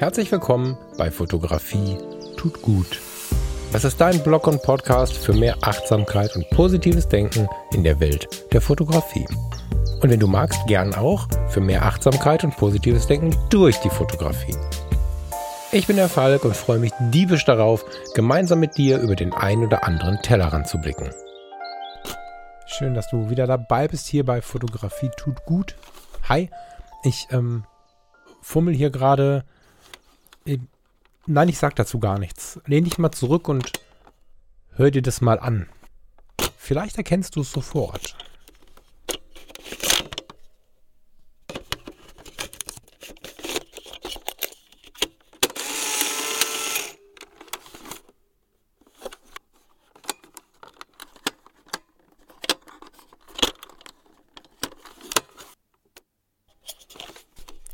Herzlich willkommen bei Fotografie tut gut. Das ist dein Blog und Podcast für mehr Achtsamkeit und positives Denken in der Welt der Fotografie. Und wenn du magst, gern auch für mehr Achtsamkeit und positives Denken durch die Fotografie. Ich bin der Falk und freue mich diebisch darauf, gemeinsam mit dir über den ein oder anderen Tellerrand zu blicken. Schön, dass du wieder dabei bist hier bei Fotografie tut gut. Hi, ich ähm, fummel hier gerade nein, ich sag dazu gar nichts. Lehn dich mal zurück und hör dir das mal an. Vielleicht erkennst du es sofort.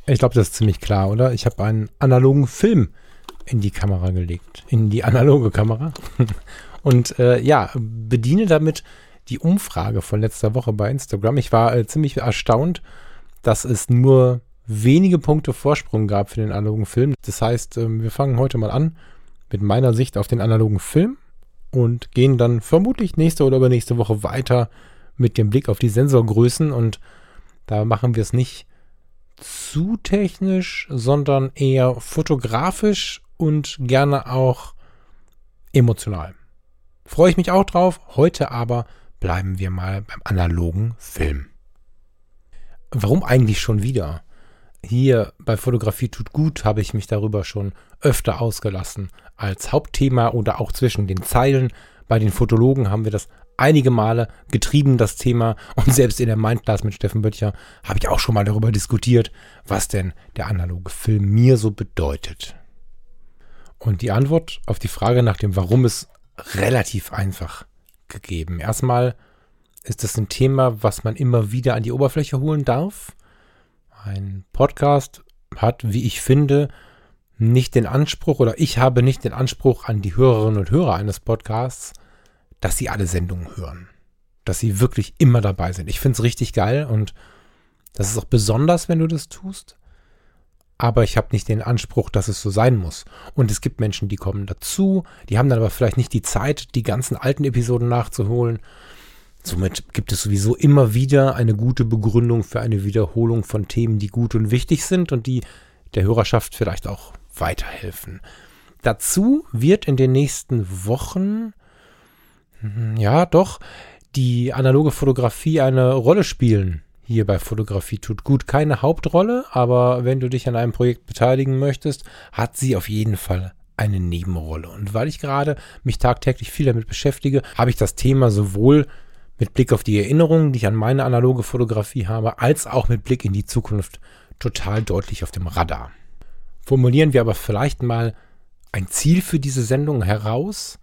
Ich glaube, das ist ziemlich klar, oder? Ich habe einen analogen Film in die Kamera gelegt, in die analoge Kamera. Und äh, ja, bediene damit die Umfrage von letzter Woche bei Instagram. Ich war äh, ziemlich erstaunt, dass es nur wenige Punkte Vorsprung gab für den analogen Film. Das heißt, äh, wir fangen heute mal an mit meiner Sicht auf den analogen Film und gehen dann vermutlich nächste oder übernächste Woche weiter mit dem Blick auf die Sensorgrößen und da machen wir es nicht zu technisch, sondern eher fotografisch und gerne auch emotional. Freue ich mich auch drauf. Heute aber bleiben wir mal beim analogen Film. Warum eigentlich schon wieder? Hier bei Fotografie tut gut habe ich mich darüber schon öfter ausgelassen. Als Hauptthema oder auch zwischen den Zeilen. Bei den Fotologen haben wir das einige Male getrieben, das Thema. Und selbst in der Mindclass mit Steffen Böttcher habe ich auch schon mal darüber diskutiert, was denn der analoge Film mir so bedeutet. Und die Antwort auf die Frage nach dem Warum ist relativ einfach gegeben. Erstmal ist das ein Thema, was man immer wieder an die Oberfläche holen darf. Ein Podcast hat, wie ich finde, nicht den Anspruch oder ich habe nicht den Anspruch an die Hörerinnen und Hörer eines Podcasts, dass sie alle Sendungen hören. Dass sie wirklich immer dabei sind. Ich finde es richtig geil und das ist auch besonders, wenn du das tust. Aber ich habe nicht den Anspruch, dass es so sein muss. Und es gibt Menschen, die kommen dazu, die haben dann aber vielleicht nicht die Zeit, die ganzen alten Episoden nachzuholen. Somit gibt es sowieso immer wieder eine gute Begründung für eine Wiederholung von Themen, die gut und wichtig sind und die der Hörerschaft vielleicht auch weiterhelfen. Dazu wird in den nächsten Wochen Mhm, ja, doch, die analoge Fotografie eine Rolle spielen. Hier bei Fotografie tut gut keine Hauptrolle, aber wenn du dich an einem Projekt beteiligen möchtest, hat sie auf jeden Fall eine Nebenrolle. Und weil ich gerade mich tagtäglich viel damit beschäftige, habe ich das Thema sowohl mit Blick auf die Erinnerungen, die ich an meine analoge Fotografie habe, als auch mit Blick in die Zukunft total deutlich auf dem Radar. Formulieren wir aber vielleicht mal ein Ziel für diese Sendung heraus,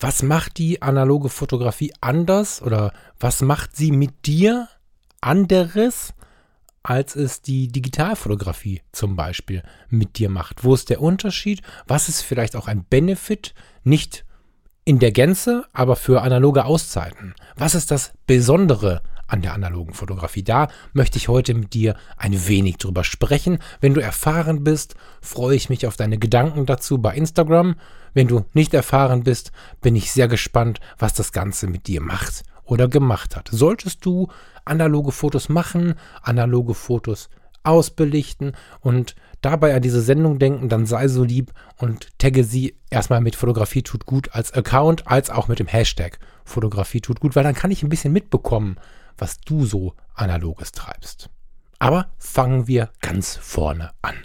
was macht die analoge Fotografie anders oder was macht sie mit dir anderes, als es die Digitalfotografie zum Beispiel mit dir macht? Wo ist der Unterschied? Was ist vielleicht auch ein Benefit? Nicht in der Gänze, aber für analoge Auszeiten. Was ist das Besondere an der analogen Fotografie. Da möchte ich heute mit dir ein wenig drüber sprechen. Wenn du erfahren bist, freue ich mich auf deine Gedanken dazu bei Instagram. Wenn du nicht erfahren bist, bin ich sehr gespannt, was das Ganze mit dir macht oder gemacht hat. Solltest du analoge Fotos machen, analoge Fotos ausbelichten und dabei an diese Sendung denken, dann sei so lieb und tagge sie erstmal mit Fotografie tut gut als Account, als auch mit dem Hashtag Fotografie tut gut, weil dann kann ich ein bisschen mitbekommen, was du so analoges treibst. Aber fangen wir ganz vorne an.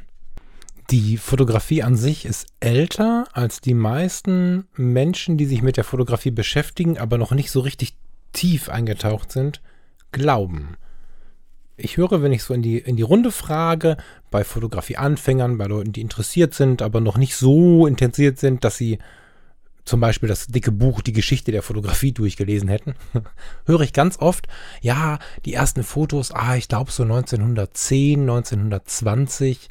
Die Fotografie an sich ist älter als die meisten Menschen, die sich mit der Fotografie beschäftigen, aber noch nicht so richtig tief eingetaucht sind, glauben. Ich höre, wenn ich so in die, in die Runde frage, bei Fotografie-Anfängern, bei Leuten, die interessiert sind, aber noch nicht so intensiert sind, dass sie zum Beispiel das dicke Buch Die Geschichte der Fotografie durchgelesen hätten, höre ich ganz oft, ja, die ersten Fotos, ah, ich glaube so 1910, 1920.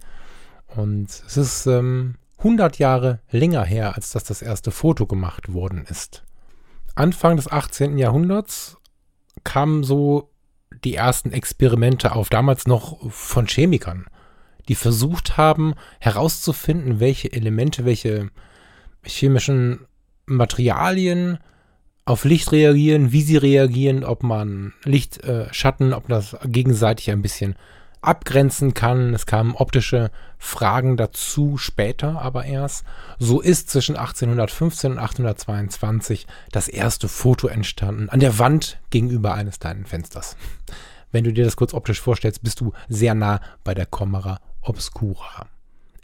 Und es ist ähm, 100 Jahre länger her, als dass das erste Foto gemacht worden ist. Anfang des 18. Jahrhunderts kamen so die ersten Experimente auf, damals noch von Chemikern. die versucht haben herauszufinden, welche Elemente, welche chemischen Materialien auf Licht reagieren, wie sie reagieren, ob man Licht, äh, Schatten, ob das gegenseitig ein bisschen abgrenzen kann. Es kamen optische Fragen dazu, später aber erst. So ist zwischen 1815 und 1822 das erste Foto entstanden, an der Wand gegenüber eines kleinen Fensters. Wenn du dir das kurz optisch vorstellst, bist du sehr nah bei der Camera Obscura.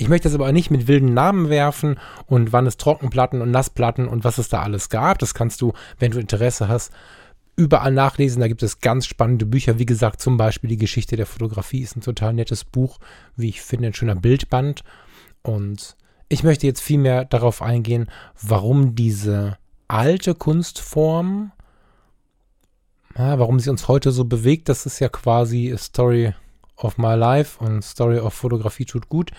Ich möchte das aber nicht mit wilden Namen werfen und wann es Trockenplatten und Nassplatten und was es da alles gab. Das kannst du, wenn du Interesse hast, überall nachlesen. Da gibt es ganz spannende Bücher. Wie gesagt, zum Beispiel die Geschichte der Fotografie ist ein total nettes Buch, wie ich finde, ein schöner Bildband. Und ich möchte jetzt viel mehr darauf eingehen, warum diese alte Kunstform, warum sie uns heute so bewegt. Das ist ja quasi Story of My Life und Story of Fotografie tut gut.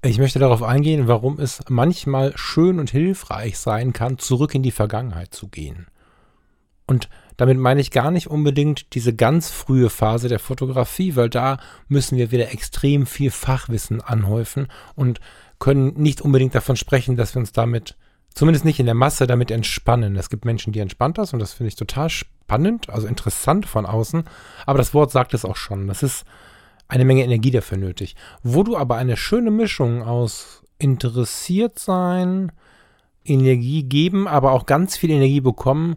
Ich möchte darauf eingehen, warum es manchmal schön und hilfreich sein kann, zurück in die Vergangenheit zu gehen. Und damit meine ich gar nicht unbedingt diese ganz frühe Phase der Fotografie, weil da müssen wir wieder extrem viel Fachwissen anhäufen und können nicht unbedingt davon sprechen, dass wir uns damit, zumindest nicht in der Masse, damit entspannen. Es gibt Menschen, die entspannt das und das finde ich total spannend, also interessant von außen. Aber das Wort sagt es auch schon. Das ist eine Menge Energie dafür nötig. Wo du aber eine schöne Mischung aus interessiert sein, Energie geben, aber auch ganz viel Energie bekommen,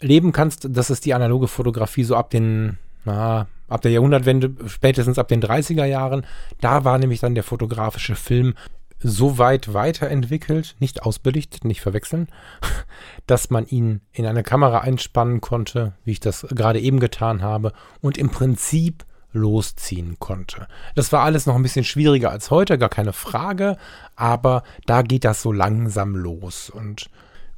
leben kannst, das ist die analoge Fotografie so ab den, na, ab der Jahrhundertwende, spätestens ab den 30er Jahren. Da war nämlich dann der fotografische Film so weit weiterentwickelt, nicht ausbelichtet, nicht verwechseln, dass man ihn in eine Kamera einspannen konnte, wie ich das gerade eben getan habe, und im Prinzip losziehen konnte. Das war alles noch ein bisschen schwieriger als heute, gar keine Frage, aber da geht das so langsam los. Und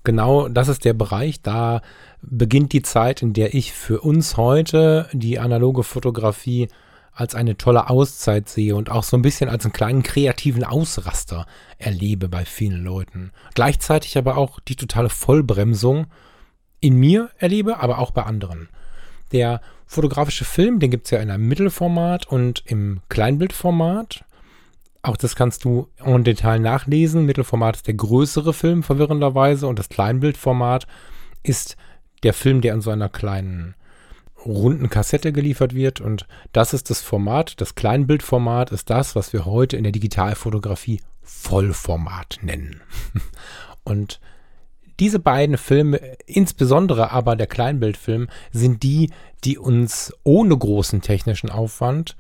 genau das ist der Bereich, da beginnt die Zeit, in der ich für uns heute die analoge Fotografie als eine tolle Auszeit sehe und auch so ein bisschen als einen kleinen kreativen Ausraster erlebe bei vielen Leuten. Gleichzeitig aber auch die totale Vollbremsung in mir erlebe, aber auch bei anderen. Der fotografische Film, den gibt es ja in einem Mittelformat und im Kleinbildformat. Auch das kannst du en Detail nachlesen. Mittelformat ist der größere Film, verwirrenderweise, und das Kleinbildformat ist der Film, der in so einer kleinen runden Kassette geliefert wird. Und das ist das Format, das Kleinbildformat ist das, was wir heute in der Digitalfotografie Vollformat nennen. Und diese beiden Filme, insbesondere aber der Kleinbildfilm, sind die, die uns ohne großen technischen Aufwand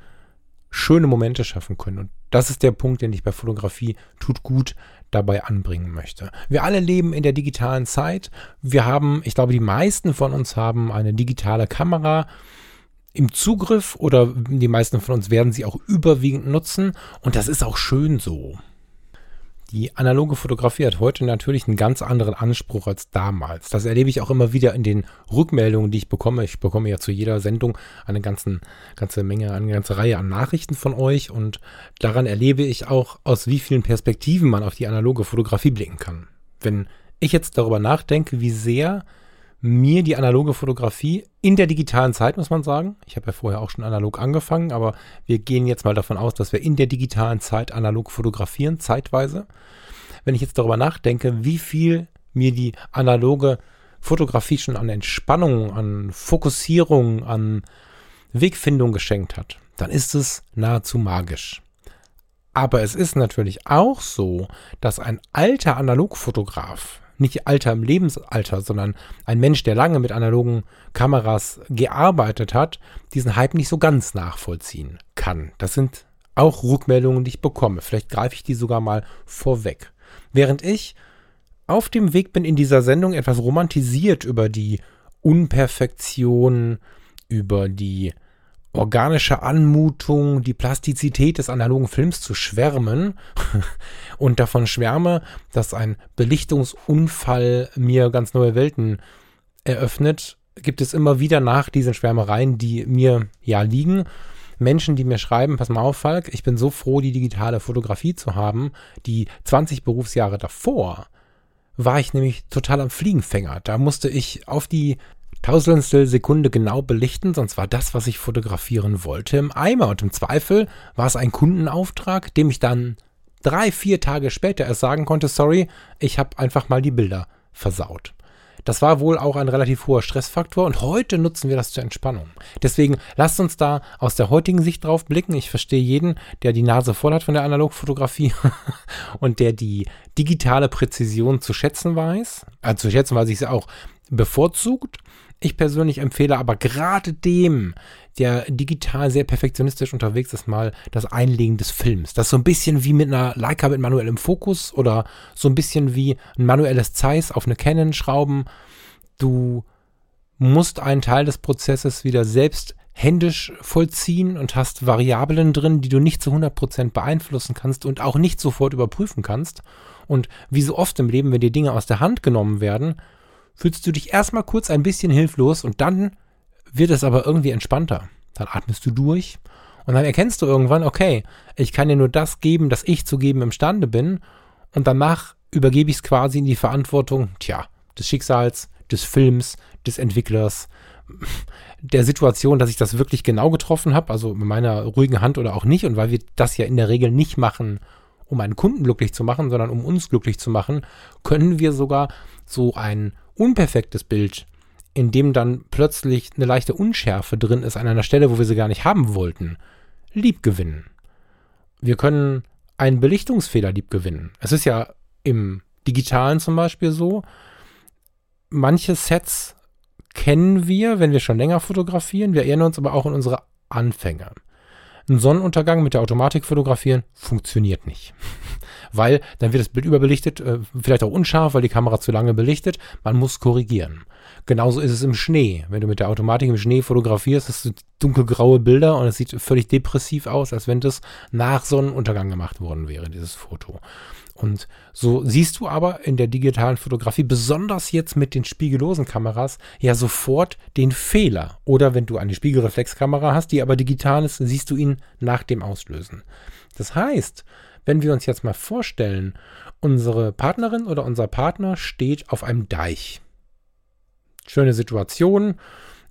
schöne Momente schaffen können. Und das ist der Punkt, den ich bei Fotografie tut gut dabei anbringen möchte. Wir alle leben in der digitalen Zeit. Wir haben, ich glaube, die meisten von uns haben eine digitale Kamera im Zugriff oder die meisten von uns werden sie auch überwiegend nutzen. Und das ist auch schön so. Die analoge Fotografie hat heute natürlich einen ganz anderen Anspruch als damals. Das erlebe ich auch immer wieder in den Rückmeldungen, die ich bekomme. Ich bekomme ja zu jeder Sendung eine ganzen, ganze Menge, eine ganze Reihe an Nachrichten von euch und daran erlebe ich auch, aus wie vielen Perspektiven man auf die analoge Fotografie blicken kann. Wenn ich jetzt darüber nachdenke, wie sehr mir die analoge Fotografie in der digitalen Zeit, muss man sagen. Ich habe ja vorher auch schon analog angefangen, aber wir gehen jetzt mal davon aus, dass wir in der digitalen Zeit analog fotografieren, zeitweise. Wenn ich jetzt darüber nachdenke, wie viel mir die analoge Fotografie schon an Entspannung, an Fokussierung, an Wegfindung geschenkt hat, dann ist es nahezu magisch. Aber es ist natürlich auch so, dass ein alter Analogfotograf, nicht Alter im Lebensalter, sondern ein Mensch, der lange mit analogen Kameras gearbeitet hat, diesen Hype nicht so ganz nachvollziehen kann. Das sind auch Rückmeldungen, die ich bekomme. Vielleicht greife ich die sogar mal vorweg. Während ich auf dem Weg bin in dieser Sendung etwas romantisiert über die Unperfektion, über die organische Anmutung, die Plastizität des analogen Films zu schwärmen und davon schwärme, dass ein Belichtungsunfall mir ganz neue Welten eröffnet, gibt es immer wieder nach diesen Schwärmereien, die mir ja liegen, Menschen, die mir schreiben, pass mal auf, Falk, ich bin so froh, die digitale Fotografie zu haben. Die 20 Berufsjahre davor war ich nämlich total am Fliegenfänger. Da musste ich auf die Tausendstel Sekunde genau belichten, sonst war das, was ich fotografieren wollte, im Eimer. Und im Zweifel war es ein Kundenauftrag, dem ich dann drei, vier Tage später erst sagen konnte, sorry, ich habe einfach mal die Bilder versaut. Das war wohl auch ein relativ hoher Stressfaktor und heute nutzen wir das zur Entspannung. Deswegen lasst uns da aus der heutigen Sicht drauf blicken. Ich verstehe jeden, der die Nase voll hat von der Analogfotografie und der die digitale Präzision zu schätzen weiß. Also zu schätzen weiß ich sie auch bevorzugt. Ich persönlich empfehle aber gerade dem, der digital sehr perfektionistisch unterwegs ist, mal das Einlegen des Films. Das ist so ein bisschen wie mit einer Leica mit manuellem Fokus oder so ein bisschen wie ein manuelles Zeiss auf eine Canon schrauben. Du musst einen Teil des Prozesses wieder selbst händisch vollziehen und hast Variablen drin, die du nicht zu 100% beeinflussen kannst und auch nicht sofort überprüfen kannst. Und wie so oft im Leben, wenn dir Dinge aus der Hand genommen werden, fühlst du dich erstmal kurz ein bisschen hilflos und dann wird es aber irgendwie entspannter. Dann atmest du durch und dann erkennst du irgendwann, okay, ich kann dir nur das geben, das ich zu geben imstande bin und danach übergebe ich es quasi in die Verantwortung, tja, des Schicksals, des Films, des Entwicklers, der Situation, dass ich das wirklich genau getroffen habe, also mit meiner ruhigen Hand oder auch nicht und weil wir das ja in der Regel nicht machen, um einen Kunden glücklich zu machen, sondern um uns glücklich zu machen, können wir sogar so ein unperfektes Bild, in dem dann plötzlich eine leichte Unschärfe drin ist an einer Stelle, wo wir sie gar nicht haben wollten, lieb gewinnen. Wir können einen Belichtungsfehler lieb gewinnen. Es ist ja im Digitalen zum Beispiel so, manche Sets kennen wir, wenn wir schon länger fotografieren. Wir erinnern uns aber auch an unsere Anfänge. Ein Sonnenuntergang mit der Automatik fotografieren funktioniert nicht. weil dann wird das Bild überbelichtet, äh, vielleicht auch unscharf, weil die Kamera zu lange belichtet. Man muss korrigieren. Genauso ist es im Schnee. Wenn du mit der Automatik im Schnee fotografierst, hast du dunkelgraue Bilder und es sieht völlig depressiv aus, als wenn das nach Sonnenuntergang gemacht worden wäre, dieses Foto. Und so siehst du aber in der digitalen Fotografie, besonders jetzt mit den spiegellosen Kameras, ja sofort den Fehler. Oder wenn du eine Spiegelreflexkamera hast, die aber digital ist, siehst du ihn nach dem Auslösen. Das heißt, wenn wir uns jetzt mal vorstellen, unsere Partnerin oder unser Partner steht auf einem Deich. Schöne Situation.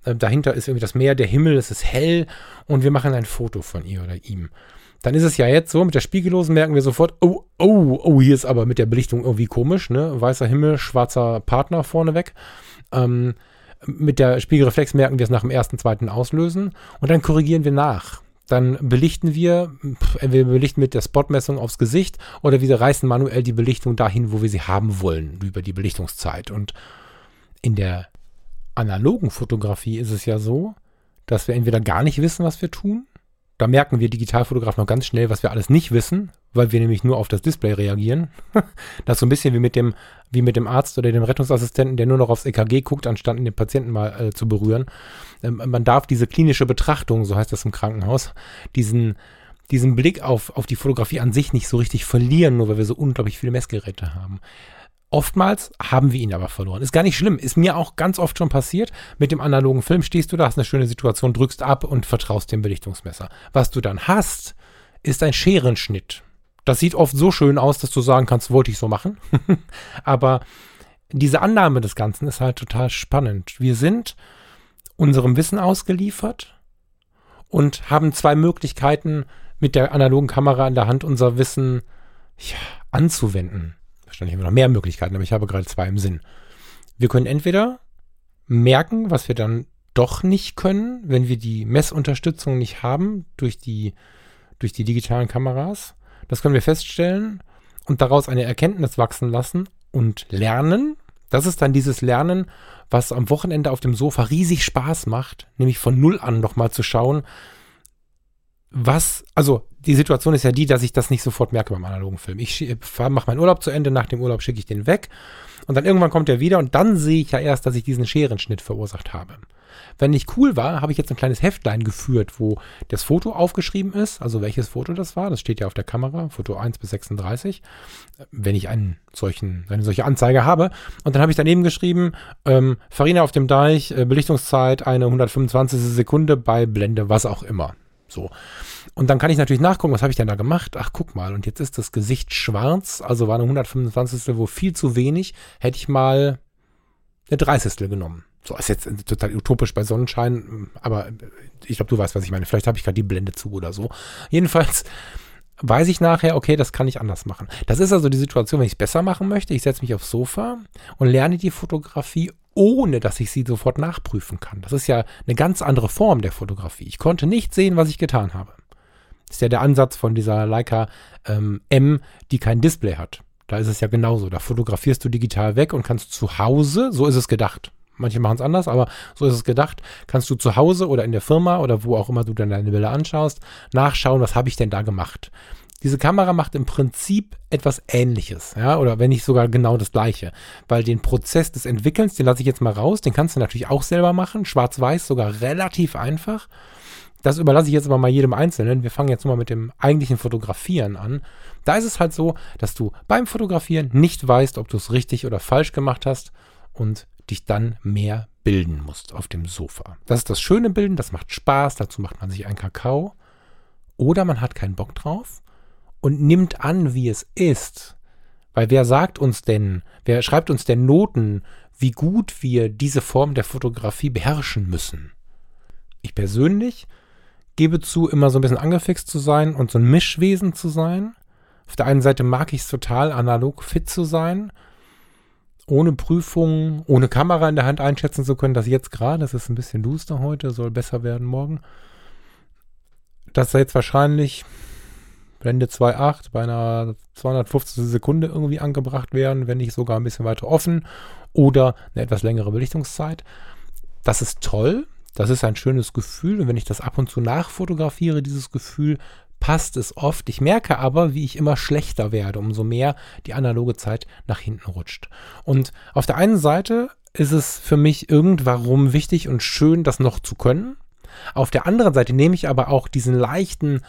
Äh, dahinter ist irgendwie das Meer, der Himmel, es ist hell und wir machen ein Foto von ihr oder ihm. Dann ist es ja jetzt so, mit der Spiegellosen merken wir sofort, oh, oh, oh, hier ist aber mit der Belichtung irgendwie komisch, ne? Weißer Himmel, schwarzer Partner vorneweg. Ähm, mit der Spiegelreflex merken wir es nach dem ersten, zweiten Auslösen und dann korrigieren wir nach dann belichten wir, entweder belichten mit der Spotmessung aufs Gesicht oder wir reißen manuell die Belichtung dahin, wo wir sie haben wollen, über die Belichtungszeit. Und in der analogen Fotografie ist es ja so, dass wir entweder gar nicht wissen, was wir tun. Da merken wir Digitalfotografen noch ganz schnell, was wir alles nicht wissen, weil wir nämlich nur auf das Display reagieren. das ist so ein bisschen wie mit dem, wie mit dem Arzt oder dem Rettungsassistenten, der nur noch aufs EKG guckt, anstatt den Patienten mal äh, zu berühren. Ähm, man darf diese klinische Betrachtung, so heißt das im Krankenhaus, diesen, diesen Blick auf, auf die Fotografie an sich nicht so richtig verlieren, nur weil wir so unglaublich viele Messgeräte haben. Oftmals haben wir ihn aber verloren. Ist gar nicht schlimm. Ist mir auch ganz oft schon passiert. Mit dem analogen Film stehst du da, hast eine schöne Situation, drückst ab und vertraust dem Belichtungsmesser. Was du dann hast, ist ein Scherenschnitt. Das sieht oft so schön aus, dass du sagen kannst, wollte ich so machen. Aber diese Annahme des Ganzen ist halt total spannend. Wir sind unserem Wissen ausgeliefert und haben zwei Möglichkeiten, mit der analogen Kamera in der Hand unser Wissen ja, anzuwenden. Wahrscheinlich haben noch mehr Möglichkeiten, aber ich habe gerade zwei im Sinn. Wir können entweder merken, was wir dann doch nicht können, wenn wir die Messunterstützung nicht haben durch die, durch die digitalen Kameras. Das können wir feststellen und daraus eine Erkenntnis wachsen lassen und lernen. Das ist dann dieses Lernen, was am Wochenende auf dem Sofa riesig Spaß macht, nämlich von Null an nochmal zu schauen, was, also die Situation ist ja die, dass ich das nicht sofort merke beim analogen Film. Ich mache meinen Urlaub zu Ende, nach dem Urlaub schicke ich den weg und dann irgendwann kommt er wieder und dann sehe ich ja erst, dass ich diesen Scherenschnitt verursacht habe. Wenn nicht cool war, habe ich jetzt ein kleines Heftlein geführt, wo das Foto aufgeschrieben ist, also welches Foto das war. Das steht ja auf der Kamera, Foto 1 bis 36, wenn ich einen solchen, eine solche Anzeige habe. Und dann habe ich daneben geschrieben, ähm, Farina auf dem Deich, äh, Belichtungszeit eine 125. Sekunde bei Blende, was auch immer. So. Und dann kann ich natürlich nachgucken, was habe ich denn da gemacht? Ach, guck mal, und jetzt ist das Gesicht schwarz, also war eine 125. wo viel zu wenig, hätte ich mal eine 30. genommen So ist jetzt total utopisch bei Sonnenschein, aber ich glaube, du weißt, was ich meine. Vielleicht habe ich gerade die Blende zu oder so. Jedenfalls weiß ich nachher, okay, das kann ich anders machen. Das ist also die Situation, wenn ich es besser machen möchte. Ich setze mich aufs Sofa und lerne die Fotografie, ohne dass ich sie sofort nachprüfen kann. Das ist ja eine ganz andere Form der Fotografie. Ich konnte nicht sehen, was ich getan habe. Das ist ja der Ansatz von dieser Leica ähm, M, die kein Display hat. Da ist es ja genauso. Da fotografierst du digital weg und kannst zu Hause, so ist es gedacht, Manche machen es anders, aber so ist es gedacht. Kannst du zu Hause oder in der Firma oder wo auch immer du dann deine Bilder anschaust, nachschauen, was habe ich denn da gemacht. Diese Kamera macht im Prinzip etwas Ähnliches, ja, oder wenn nicht sogar genau das Gleiche, weil den Prozess des Entwickelns, den lasse ich jetzt mal raus, den kannst du natürlich auch selber machen, schwarz-weiß sogar relativ einfach. Das überlasse ich jetzt aber mal jedem Einzelnen. Wir fangen jetzt mal mit dem eigentlichen Fotografieren an. Da ist es halt so, dass du beim Fotografieren nicht weißt, ob du es richtig oder falsch gemacht hast und dich dann mehr bilden musst auf dem Sofa. Das ist das schöne Bilden, das macht Spaß, dazu macht man sich einen Kakao. Oder man hat keinen Bock drauf und nimmt an, wie es ist. Weil wer sagt uns denn, wer schreibt uns denn Noten, wie gut wir diese Form der Fotografie beherrschen müssen? Ich persönlich gebe zu, immer so ein bisschen angefixt zu sein und so ein Mischwesen zu sein. Auf der einen Seite mag ich es total, analog fit zu sein ohne Prüfung, ohne Kamera in der Hand einschätzen zu können, dass jetzt gerade, das ist ein bisschen duster heute, soll besser werden morgen, dass da jetzt wahrscheinlich Blende 2.8 bei einer 250 Sekunde irgendwie angebracht werden, wenn nicht sogar ein bisschen weiter offen oder eine etwas längere Belichtungszeit. Das ist toll, das ist ein schönes Gefühl und wenn ich das ab und zu nachfotografiere, dieses Gefühl, passt es oft. Ich merke aber, wie ich immer schlechter werde, umso mehr die analoge Zeit nach hinten rutscht. Und auf der einen Seite ist es für mich irgendwann wichtig und schön, das noch zu können. Auf der anderen Seite nehme ich aber auch diesen leichten,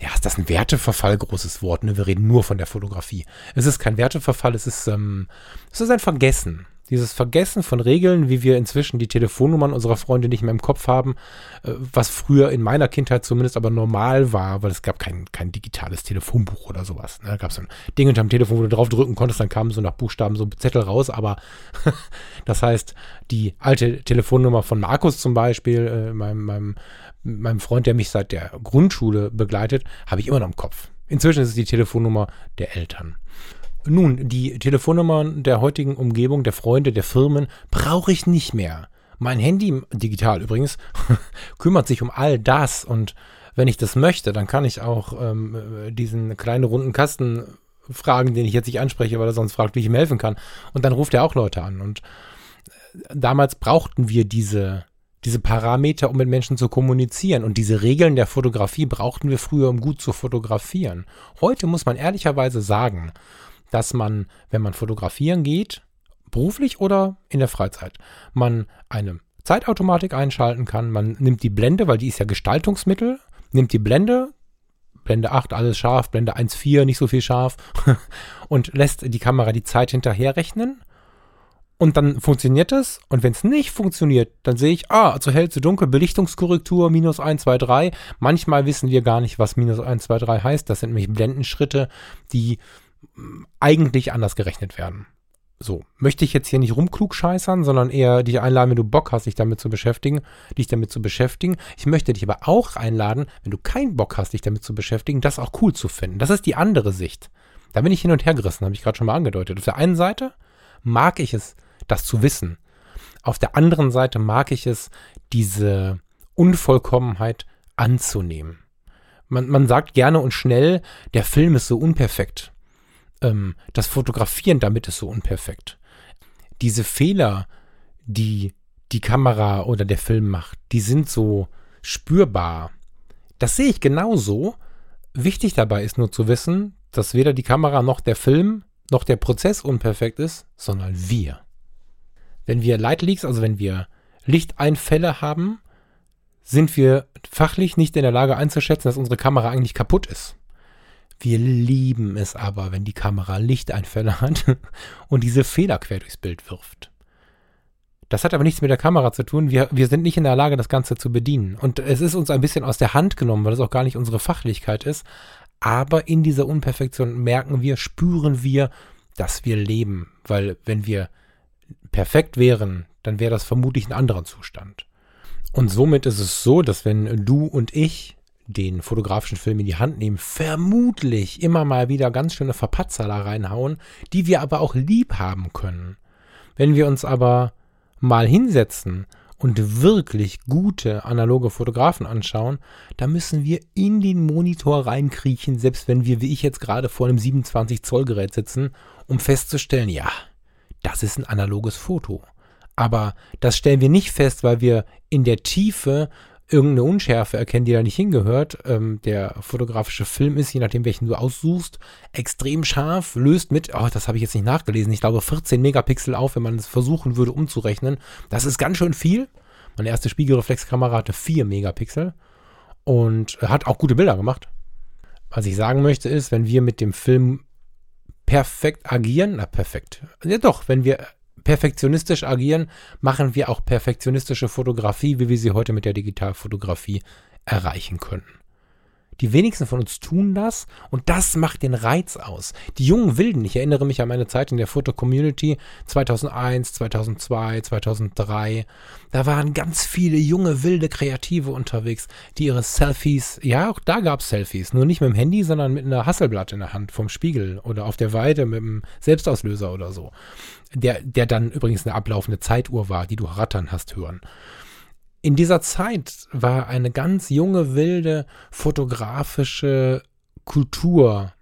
ja, ist das ein Werteverfall, großes Wort, ne? Wir reden nur von der Fotografie. Es ist kein Werteverfall, es ist, ähm, es ist ein Vergessen dieses Vergessen von Regeln, wie wir inzwischen die Telefonnummern unserer Freunde nicht mehr im Kopf haben, äh, was früher in meiner Kindheit zumindest aber normal war, weil es gab kein, kein digitales Telefonbuch oder sowas. Ne? Da gab es ein Ding unterm Telefon, wo du drauf drücken konntest, dann kamen so nach Buchstaben so Zettel raus, aber das heißt, die alte Telefonnummer von Markus zum Beispiel, äh, meinem, meinem, meinem Freund, der mich seit der Grundschule begleitet, habe ich immer noch im Kopf. Inzwischen ist es die Telefonnummer der Eltern. Nun, die Telefonnummern der heutigen Umgebung, der Freunde, der Firmen brauche ich nicht mehr. Mein Handy, digital übrigens, kümmert sich um all das und wenn ich das möchte, dann kann ich auch ähm, diesen kleinen runden Kasten fragen, den ich jetzt nicht anspreche, weil er sonst fragt, wie ich ihm helfen kann. Und dann ruft er auch Leute an. Und äh, damals brauchten wir diese, diese Parameter, um mit Menschen zu kommunizieren. Und diese Regeln der Fotografie brauchten wir früher, um gut zu fotografieren. Heute muss man ehrlicherweise sagen, dass man, wenn man fotografieren geht, beruflich oder in der Freizeit, man eine Zeitautomatik einschalten kann. Man nimmt die Blende, weil die ist ja Gestaltungsmittel, nimmt die Blende, Blende 8, alles scharf, Blende 1.4, nicht so viel scharf und lässt die Kamera die Zeit hinterherrechnen. Und dann funktioniert es. Und wenn es nicht funktioniert, dann sehe ich, ah, zu hell, zu dunkel, Belichtungskorrektur, minus 1, 2, 3. Manchmal wissen wir gar nicht, was minus 1, 2, 3 heißt. Das sind nämlich Blendenschritte, die eigentlich anders gerechnet werden. So, möchte ich jetzt hier nicht rumklugscheißern, sondern eher dich einladen, wenn du Bock hast, dich damit zu beschäftigen, dich damit zu beschäftigen. Ich möchte dich aber auch einladen, wenn du keinen Bock hast, dich damit zu beschäftigen, das auch cool zu finden. Das ist die andere Sicht. Da bin ich hin und her gerissen, habe ich gerade schon mal angedeutet. Auf der einen Seite mag ich es, das zu wissen. Auf der anderen Seite mag ich es, diese Unvollkommenheit anzunehmen. Man, man sagt gerne und schnell, der Film ist so unperfekt ähm, das Fotografieren damit ist so unperfekt. Diese Fehler, die die Kamera oder der Film macht, die sind so spürbar. Das sehe ich genauso. Wichtig dabei ist nur zu wissen, dass weder die Kamera noch der Film noch der Prozess unperfekt ist, sondern wir. Wenn wir Light Leaks, also wenn wir Lichteinfälle haben, sind wir fachlich nicht in der Lage einzuschätzen, dass unsere Kamera eigentlich kaputt ist. Wir lieben es aber, wenn die Kamera Lichteinfälle hat und diese Fehler quer durchs Bild wirft. Das hat aber nichts mit der Kamera zu tun. Wir, wir sind nicht in der Lage, das Ganze zu bedienen. Und es ist uns ein bisschen aus der Hand genommen, weil es auch gar nicht unsere Fachlichkeit ist. Aber in dieser Unperfektion merken wir, spüren wir, dass wir leben. Weil wenn wir perfekt wären, dann wäre das vermutlich ein anderer Zustand. Und somit ist es so, dass wenn du und ich den fotografischen Film in die Hand nehmen, vermutlich immer mal wieder ganz schöne Verpatzer da reinhauen, die wir aber auch lieb haben können. Wenn wir uns aber mal hinsetzen und wirklich gute analoge Fotografen anschauen, da müssen wir in den Monitor reinkriechen, selbst wenn wir, wie ich jetzt gerade vor einem 27 Zoll Gerät sitzen, um festzustellen, ja, das ist ein analoges Foto. Aber das stellen wir nicht fest, weil wir in der Tiefe irgendeine Unschärfe erkennen, die da nicht hingehört. Ähm, der fotografische Film ist, je nachdem welchen du aussuchst, extrem scharf, löst mit, oh, das habe ich jetzt nicht nachgelesen, ich glaube 14 Megapixel auf, wenn man es versuchen würde umzurechnen. Das ist ganz schön viel. Meine erste Spiegelreflexkamera hatte 4 Megapixel und hat auch gute Bilder gemacht. Was ich sagen möchte ist, wenn wir mit dem Film perfekt agieren, na perfekt, ja doch, wenn wir perfektionistisch agieren, machen wir auch perfektionistische Fotografie, wie wir sie heute mit der Digitalfotografie erreichen können. Die wenigsten von uns tun das und das macht den Reiz aus. Die jungen Wilden, ich erinnere mich an meine Zeit in der Foto-Community 2001, 2002, 2003, da waren ganz viele junge, wilde Kreative unterwegs, die ihre Selfies, ja, auch da gab es Selfies, nur nicht mit dem Handy, sondern mit einer Hasselblatt in der Hand vom Spiegel oder auf der Weide mit einem Selbstauslöser oder so. Der, der dann übrigens eine ablaufende Zeituhr war, die du rattern hast hören in dieser Zeit war eine ganz junge, wilde fotografische Kultur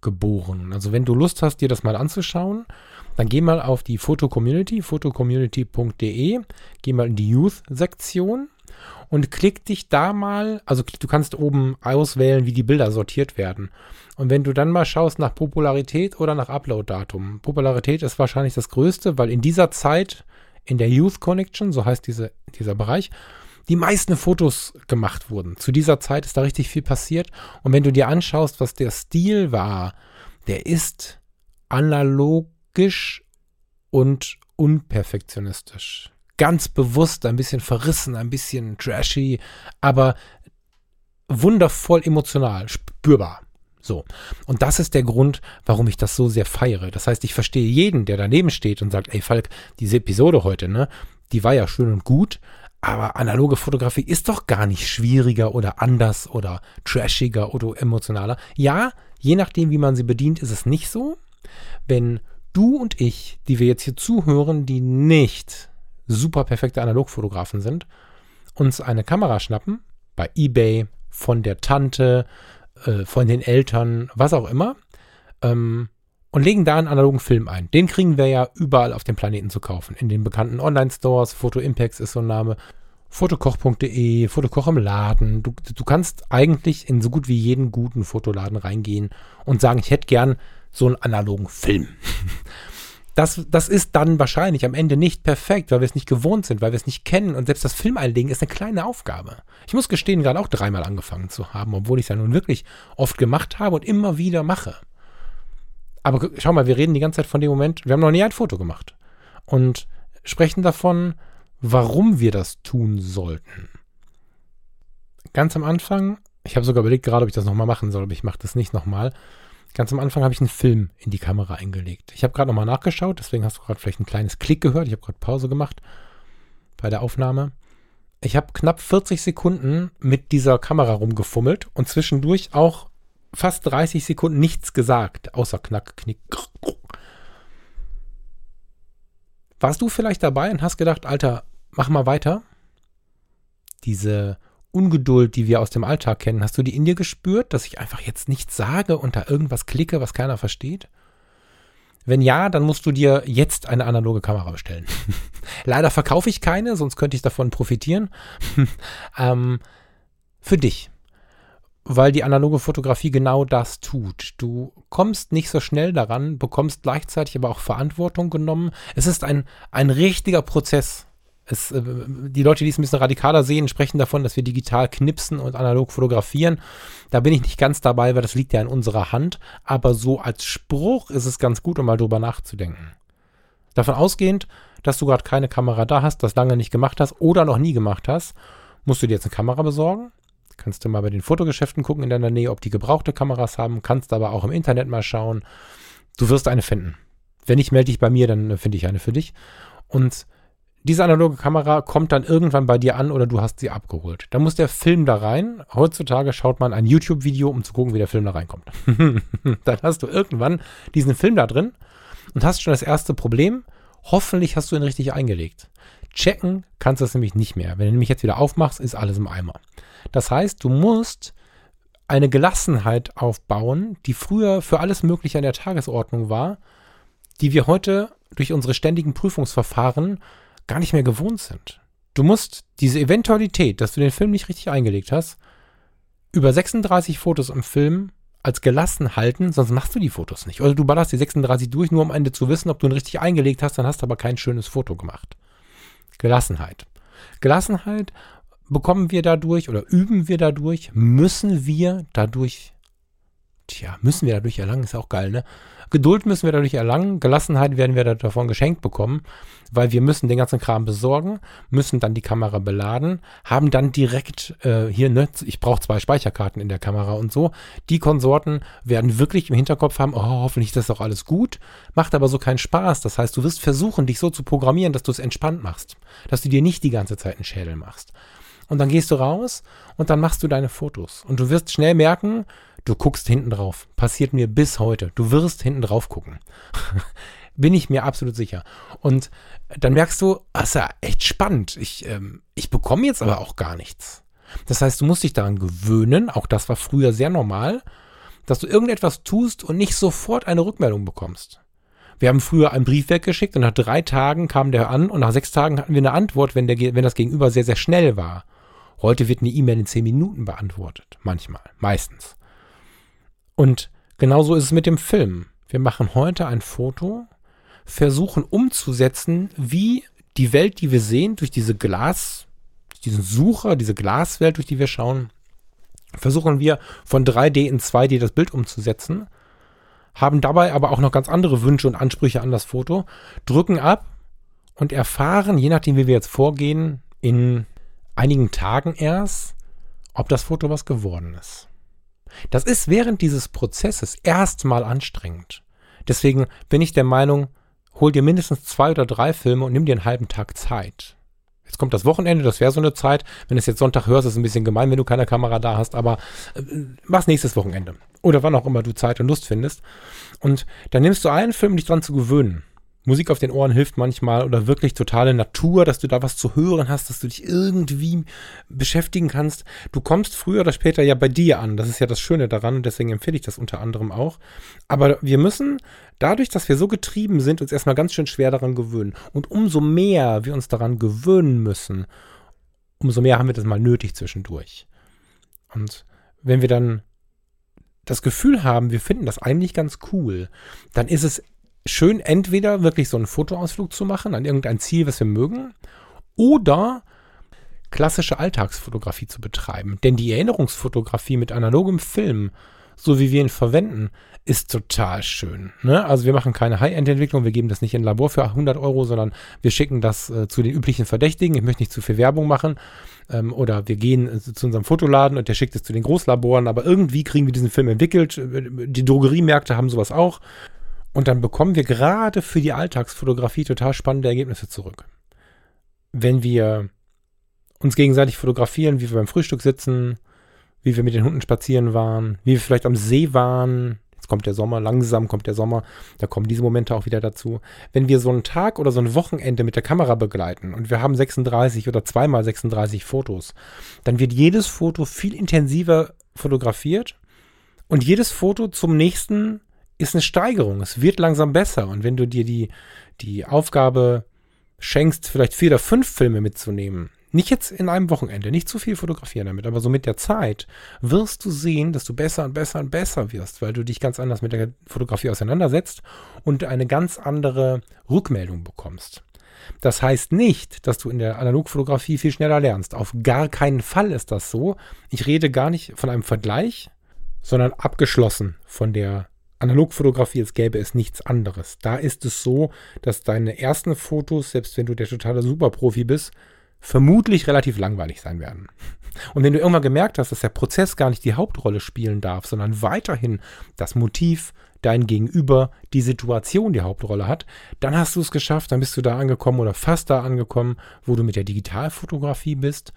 geboren. Also wenn du Lust hast, dir das mal anzuschauen, dann geh mal auf die Foto-Community, fotocommunity.de, geh mal in die Youth-Sektion und klick dich da mal, also du kannst oben auswählen, wie die Bilder sortiert werden. Und wenn du dann mal schaust nach Popularität oder nach Upload-Datum, Popularität ist wahrscheinlich das Größte, weil in dieser Zeit in der Youth Connection, so heißt diese, dieser Bereich, die meisten Fotos gemacht wurden. Zu dieser Zeit ist da richtig viel passiert. Und wenn du dir anschaust, was der Stil war, der ist analogisch und unperfektionistisch. Ganz bewusst, ein bisschen verrissen, ein bisschen trashy, aber wundervoll emotional, spürbar. So. Und das ist der Grund, warum ich das so sehr feiere. Das heißt, ich verstehe jeden, der daneben steht und sagt, ey Falk, diese Episode heute, ne, die war ja schön und gut, aber analoge Fotografie ist doch gar nicht schwieriger oder anders oder trashiger oder emotionaler. Ja, je nachdem, wie man sie bedient, ist es nicht so. Wenn du und ich, die wir jetzt hier zuhören, die nicht super perfekte Analogfotografen sind, uns eine Kamera schnappen, bei eBay, von der Tante, äh, von den Eltern, was auch immer, ähm, und legen da einen analogen Film ein. Den kriegen wir ja überall auf dem Planeten zu kaufen. In den bekannten Online-Stores, Photo Impacts ist so ein Name, fotokoch.de, Fotokoch im Laden. Du, du kannst eigentlich in so gut wie jeden guten Fotoladen reingehen und sagen, ich hätte gern so einen analogen Film. Das, das ist dann wahrscheinlich am Ende nicht perfekt, weil wir es nicht gewohnt sind, weil wir es nicht kennen. Und selbst das Film einlegen ist eine kleine Aufgabe. Ich muss gestehen, gerade auch dreimal angefangen zu haben, obwohl ich es ja nun wirklich oft gemacht habe und immer wieder mache. Aber schau mal, wir reden die ganze Zeit von dem Moment, wir haben noch nie ein Foto gemacht. Und sprechen davon, warum wir das tun sollten. Ganz am Anfang, ich habe sogar überlegt gerade, ob ich das nochmal machen soll, aber ich mache das nicht nochmal. Ganz am Anfang habe ich einen Film in die Kamera eingelegt. Ich habe gerade nochmal nachgeschaut, deswegen hast du gerade vielleicht ein kleines Klick gehört. Ich habe gerade Pause gemacht bei der Aufnahme. Ich habe knapp 40 Sekunden mit dieser Kamera rumgefummelt und zwischendurch auch fast 30 Sekunden nichts gesagt, außer Knack, Knick. Warst du vielleicht dabei und hast gedacht, Alter, mach mal weiter? Diese Ungeduld, die wir aus dem Alltag kennen, hast du die in dir gespürt, dass ich einfach jetzt nichts sage und da irgendwas klicke, was keiner versteht? Wenn ja, dann musst du dir jetzt eine analoge Kamera bestellen. Leider verkaufe ich keine, sonst könnte ich davon profitieren. ähm, für dich. Weil die analoge Fotografie genau das tut. Du kommst nicht so schnell daran, bekommst gleichzeitig aber auch Verantwortung genommen. Es ist ein, ein richtiger Prozess es, äh, die Leute, die es ein bisschen radikaler sehen, sprechen davon, dass wir digital knipsen und analog fotografieren. Da bin ich nicht ganz dabei, weil das liegt ja in unserer Hand. Aber so als Spruch ist es ganz gut, um mal drüber nachzudenken. Davon ausgehend, dass du gerade keine Kamera da hast, das lange nicht gemacht hast oder noch nie gemacht hast, musst du dir jetzt eine Kamera besorgen. Kannst du mal bei den Fotogeschäften gucken in deiner Nähe, ob die gebrauchte Kameras haben, kannst aber auch im Internet mal schauen. Du wirst eine finden. Wenn nicht, melde dich bei mir, dann finde ich eine für dich. Und diese analoge Kamera kommt dann irgendwann bei dir an oder du hast sie abgeholt. Dann muss der Film da rein. Heutzutage schaut man ein YouTube-Video, um zu gucken, wie der Film da reinkommt. dann hast du irgendwann diesen Film da drin und hast schon das erste Problem. Hoffentlich hast du ihn richtig eingelegt. Checken kannst du das nämlich nicht mehr. Wenn du nämlich jetzt wieder aufmachst, ist alles im Eimer. Das heißt, du musst eine Gelassenheit aufbauen, die früher für alles Mögliche an der Tagesordnung war, die wir heute durch unsere ständigen Prüfungsverfahren gar nicht mehr gewohnt sind. Du musst diese Eventualität, dass du den Film nicht richtig eingelegt hast, über 36 Fotos im Film als gelassen halten, sonst machst du die Fotos nicht. Oder du ballerst die 36 durch, nur um am Ende zu wissen, ob du ihn richtig eingelegt hast, dann hast du aber kein schönes Foto gemacht. Gelassenheit. Gelassenheit bekommen wir dadurch oder üben wir dadurch, müssen wir dadurch, tja, müssen wir dadurch erlangen, ist auch geil, ne? Geduld müssen wir dadurch erlangen, Gelassenheit werden wir davon geschenkt bekommen, weil wir müssen den ganzen Kram besorgen, müssen dann die Kamera beladen, haben dann direkt äh, hier, ne, ich brauche zwei Speicherkarten in der Kamera und so. Die Konsorten werden wirklich im Hinterkopf haben, oh, hoffentlich ist das doch alles gut, macht aber so keinen Spaß. Das heißt, du wirst versuchen, dich so zu programmieren, dass du es entspannt machst, dass du dir nicht die ganze Zeit einen Schädel machst. Und dann gehst du raus und dann machst du deine Fotos. Und du wirst schnell merken, Du guckst hinten drauf. Passiert mir bis heute. Du wirst hinten drauf gucken. Bin ich mir absolut sicher. Und dann merkst du, das ist ja echt spannend. Ich, ähm, ich bekomme jetzt aber auch gar nichts. Das heißt, du musst dich daran gewöhnen, auch das war früher sehr normal, dass du irgendetwas tust und nicht sofort eine Rückmeldung bekommst. Wir haben früher einen Brief weggeschickt und nach drei Tagen kam der an und nach sechs Tagen hatten wir eine Antwort, wenn, der, wenn das Gegenüber sehr, sehr schnell war. Heute wird eine E-Mail in zehn Minuten beantwortet. Manchmal. Meistens. Und genauso ist es mit dem Film. Wir machen heute ein Foto, versuchen umzusetzen, wie die Welt, die wir sehen, durch diese Glas, diesen Sucher, diese Glaswelt, durch die wir schauen, versuchen wir von 3D in 2D das Bild umzusetzen, haben dabei aber auch noch ganz andere Wünsche und Ansprüche an das Foto, drücken ab und erfahren, je nachdem, wie wir jetzt vorgehen, in einigen Tagen erst, ob das Foto was geworden ist. Das ist während dieses Prozesses erstmal anstrengend. Deswegen bin ich der Meinung, hol dir mindestens zwei oder drei Filme und nimm dir einen halben Tag Zeit. Jetzt kommt das Wochenende, das wäre so eine Zeit. Wenn du es jetzt Sonntag hörst, ist es ein bisschen gemein, wenn du keine Kamera da hast, aber äh, mach's nächstes Wochenende. Oder wann auch immer du Zeit und Lust findest. Und dann nimmst du einen Film, dich dran zu gewöhnen. Musik auf den Ohren hilft manchmal oder wirklich totale Natur, dass du da was zu hören hast, dass du dich irgendwie beschäftigen kannst. Du kommst früher oder später ja bei dir an. Das ist ja das Schöne daran und deswegen empfehle ich das unter anderem auch. Aber wir müssen dadurch, dass wir so getrieben sind, uns erstmal ganz schön schwer daran gewöhnen. Und umso mehr wir uns daran gewöhnen müssen, umso mehr haben wir das mal nötig zwischendurch. Und wenn wir dann das Gefühl haben, wir finden das eigentlich ganz cool, dann ist es schön entweder wirklich so einen Fotoausflug zu machen an irgendein Ziel, was wir mögen, oder klassische Alltagsfotografie zu betreiben. Denn die Erinnerungsfotografie mit analogem Film, so wie wir ihn verwenden, ist total schön. Ne? Also wir machen keine High-End-Entwicklung, wir geben das nicht in ein Labor für 100 Euro, sondern wir schicken das äh, zu den üblichen Verdächtigen. Ich möchte nicht zu viel Werbung machen. Ähm, oder wir gehen äh, zu unserem Fotoladen und der schickt es zu den Großlaboren, aber irgendwie kriegen wir diesen Film entwickelt. Die Drogeriemärkte haben sowas auch. Und dann bekommen wir gerade für die Alltagsfotografie total spannende Ergebnisse zurück. Wenn wir uns gegenseitig fotografieren, wie wir beim Frühstück sitzen, wie wir mit den Hunden spazieren waren, wie wir vielleicht am See waren. Jetzt kommt der Sommer, langsam kommt der Sommer, da kommen diese Momente auch wieder dazu. Wenn wir so einen Tag oder so ein Wochenende mit der Kamera begleiten und wir haben 36 oder zweimal 36 Fotos, dann wird jedes Foto viel intensiver fotografiert und jedes Foto zum nächsten ist eine Steigerung. Es wird langsam besser. Und wenn du dir die, die Aufgabe schenkst, vielleicht vier oder fünf Filme mitzunehmen, nicht jetzt in einem Wochenende, nicht zu viel fotografieren damit, aber so mit der Zeit wirst du sehen, dass du besser und besser und besser wirst, weil du dich ganz anders mit der Fotografie auseinandersetzt und eine ganz andere Rückmeldung bekommst. Das heißt nicht, dass du in der Analogfotografie viel schneller lernst. Auf gar keinen Fall ist das so. Ich rede gar nicht von einem Vergleich, sondern abgeschlossen von der Analogfotografie, als gäbe es nichts anderes. Da ist es so, dass deine ersten Fotos, selbst wenn du der totale Superprofi bist, vermutlich relativ langweilig sein werden. Und wenn du irgendwann gemerkt hast, dass der Prozess gar nicht die Hauptrolle spielen darf, sondern weiterhin das Motiv, dein Gegenüber, die Situation die Hauptrolle hat, dann hast du es geschafft, dann bist du da angekommen oder fast da angekommen, wo du mit der Digitalfotografie bist,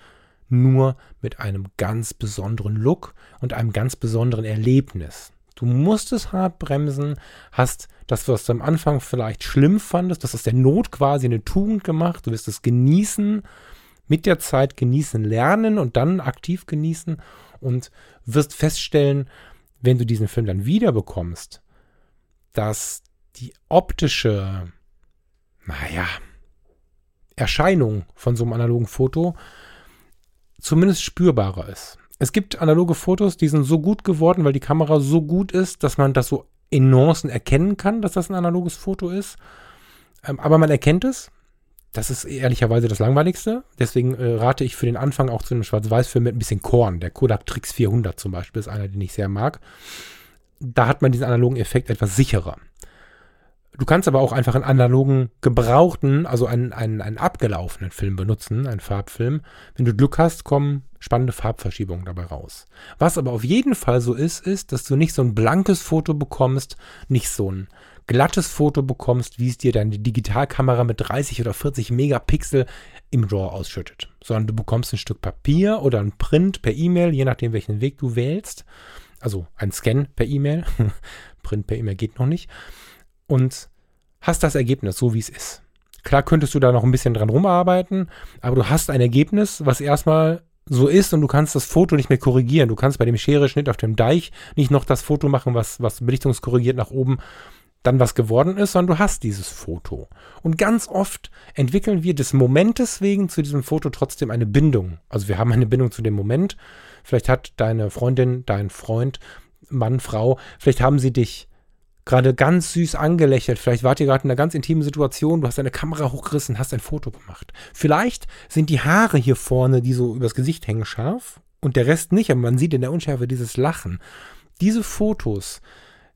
nur mit einem ganz besonderen Look und einem ganz besonderen Erlebnis. Du musst es hart bremsen, hast das, was du am Anfang vielleicht schlimm fandest, das aus der Not quasi eine Tugend gemacht, du wirst es genießen, mit der Zeit genießen lernen und dann aktiv genießen und wirst feststellen, wenn du diesen Film dann wieder bekommst, dass die optische, naja, Erscheinung von so einem analogen Foto zumindest spürbarer ist. Es gibt analoge Fotos, die sind so gut geworden, weil die Kamera so gut ist, dass man das so in Nuancen erkennen kann, dass das ein analoges Foto ist. Ähm, aber man erkennt es. Das ist ehrlicherweise das Langweiligste. Deswegen äh, rate ich für den Anfang auch zu einem Schwarz-Weiß-Film mit ein bisschen Korn. Der Kodak Trix 400 zum Beispiel ist einer, den ich sehr mag. Da hat man diesen analogen Effekt etwas sicherer. Du kannst aber auch einfach einen analogen, gebrauchten, also einen, einen, einen abgelaufenen Film benutzen, einen Farbfilm. Wenn du Glück hast, kommen spannende Farbverschiebungen dabei raus. Was aber auf jeden Fall so ist, ist, dass du nicht so ein blankes Foto bekommst, nicht so ein glattes Foto bekommst, wie es dir deine Digitalkamera mit 30 oder 40 Megapixel im RAW ausschüttet, sondern du bekommst ein Stück Papier oder ein Print per E-Mail, je nachdem welchen Weg du wählst. Also ein Scan per E-Mail. Print per E-Mail geht noch nicht und hast das Ergebnis, so wie es ist. Klar könntest du da noch ein bisschen dran rumarbeiten, aber du hast ein Ergebnis, was erstmal so ist und du kannst das Foto nicht mehr korrigieren. Du kannst bei dem Schereschnitt auf dem Deich nicht noch das Foto machen, was, was belichtungskorrigiert nach oben dann was geworden ist, sondern du hast dieses Foto. Und ganz oft entwickeln wir des Momentes wegen zu diesem Foto trotzdem eine Bindung. Also wir haben eine Bindung zu dem Moment. Vielleicht hat deine Freundin, dein Freund, Mann, Frau, vielleicht haben sie dich gerade ganz süß angelächelt. Vielleicht wart ihr gerade in einer ganz intimen Situation, du hast deine Kamera hochgerissen, hast ein Foto gemacht. Vielleicht sind die Haare hier vorne, die so übers Gesicht hängen, scharf und der Rest nicht, aber man sieht in der Unschärfe dieses Lachen. Diese Fotos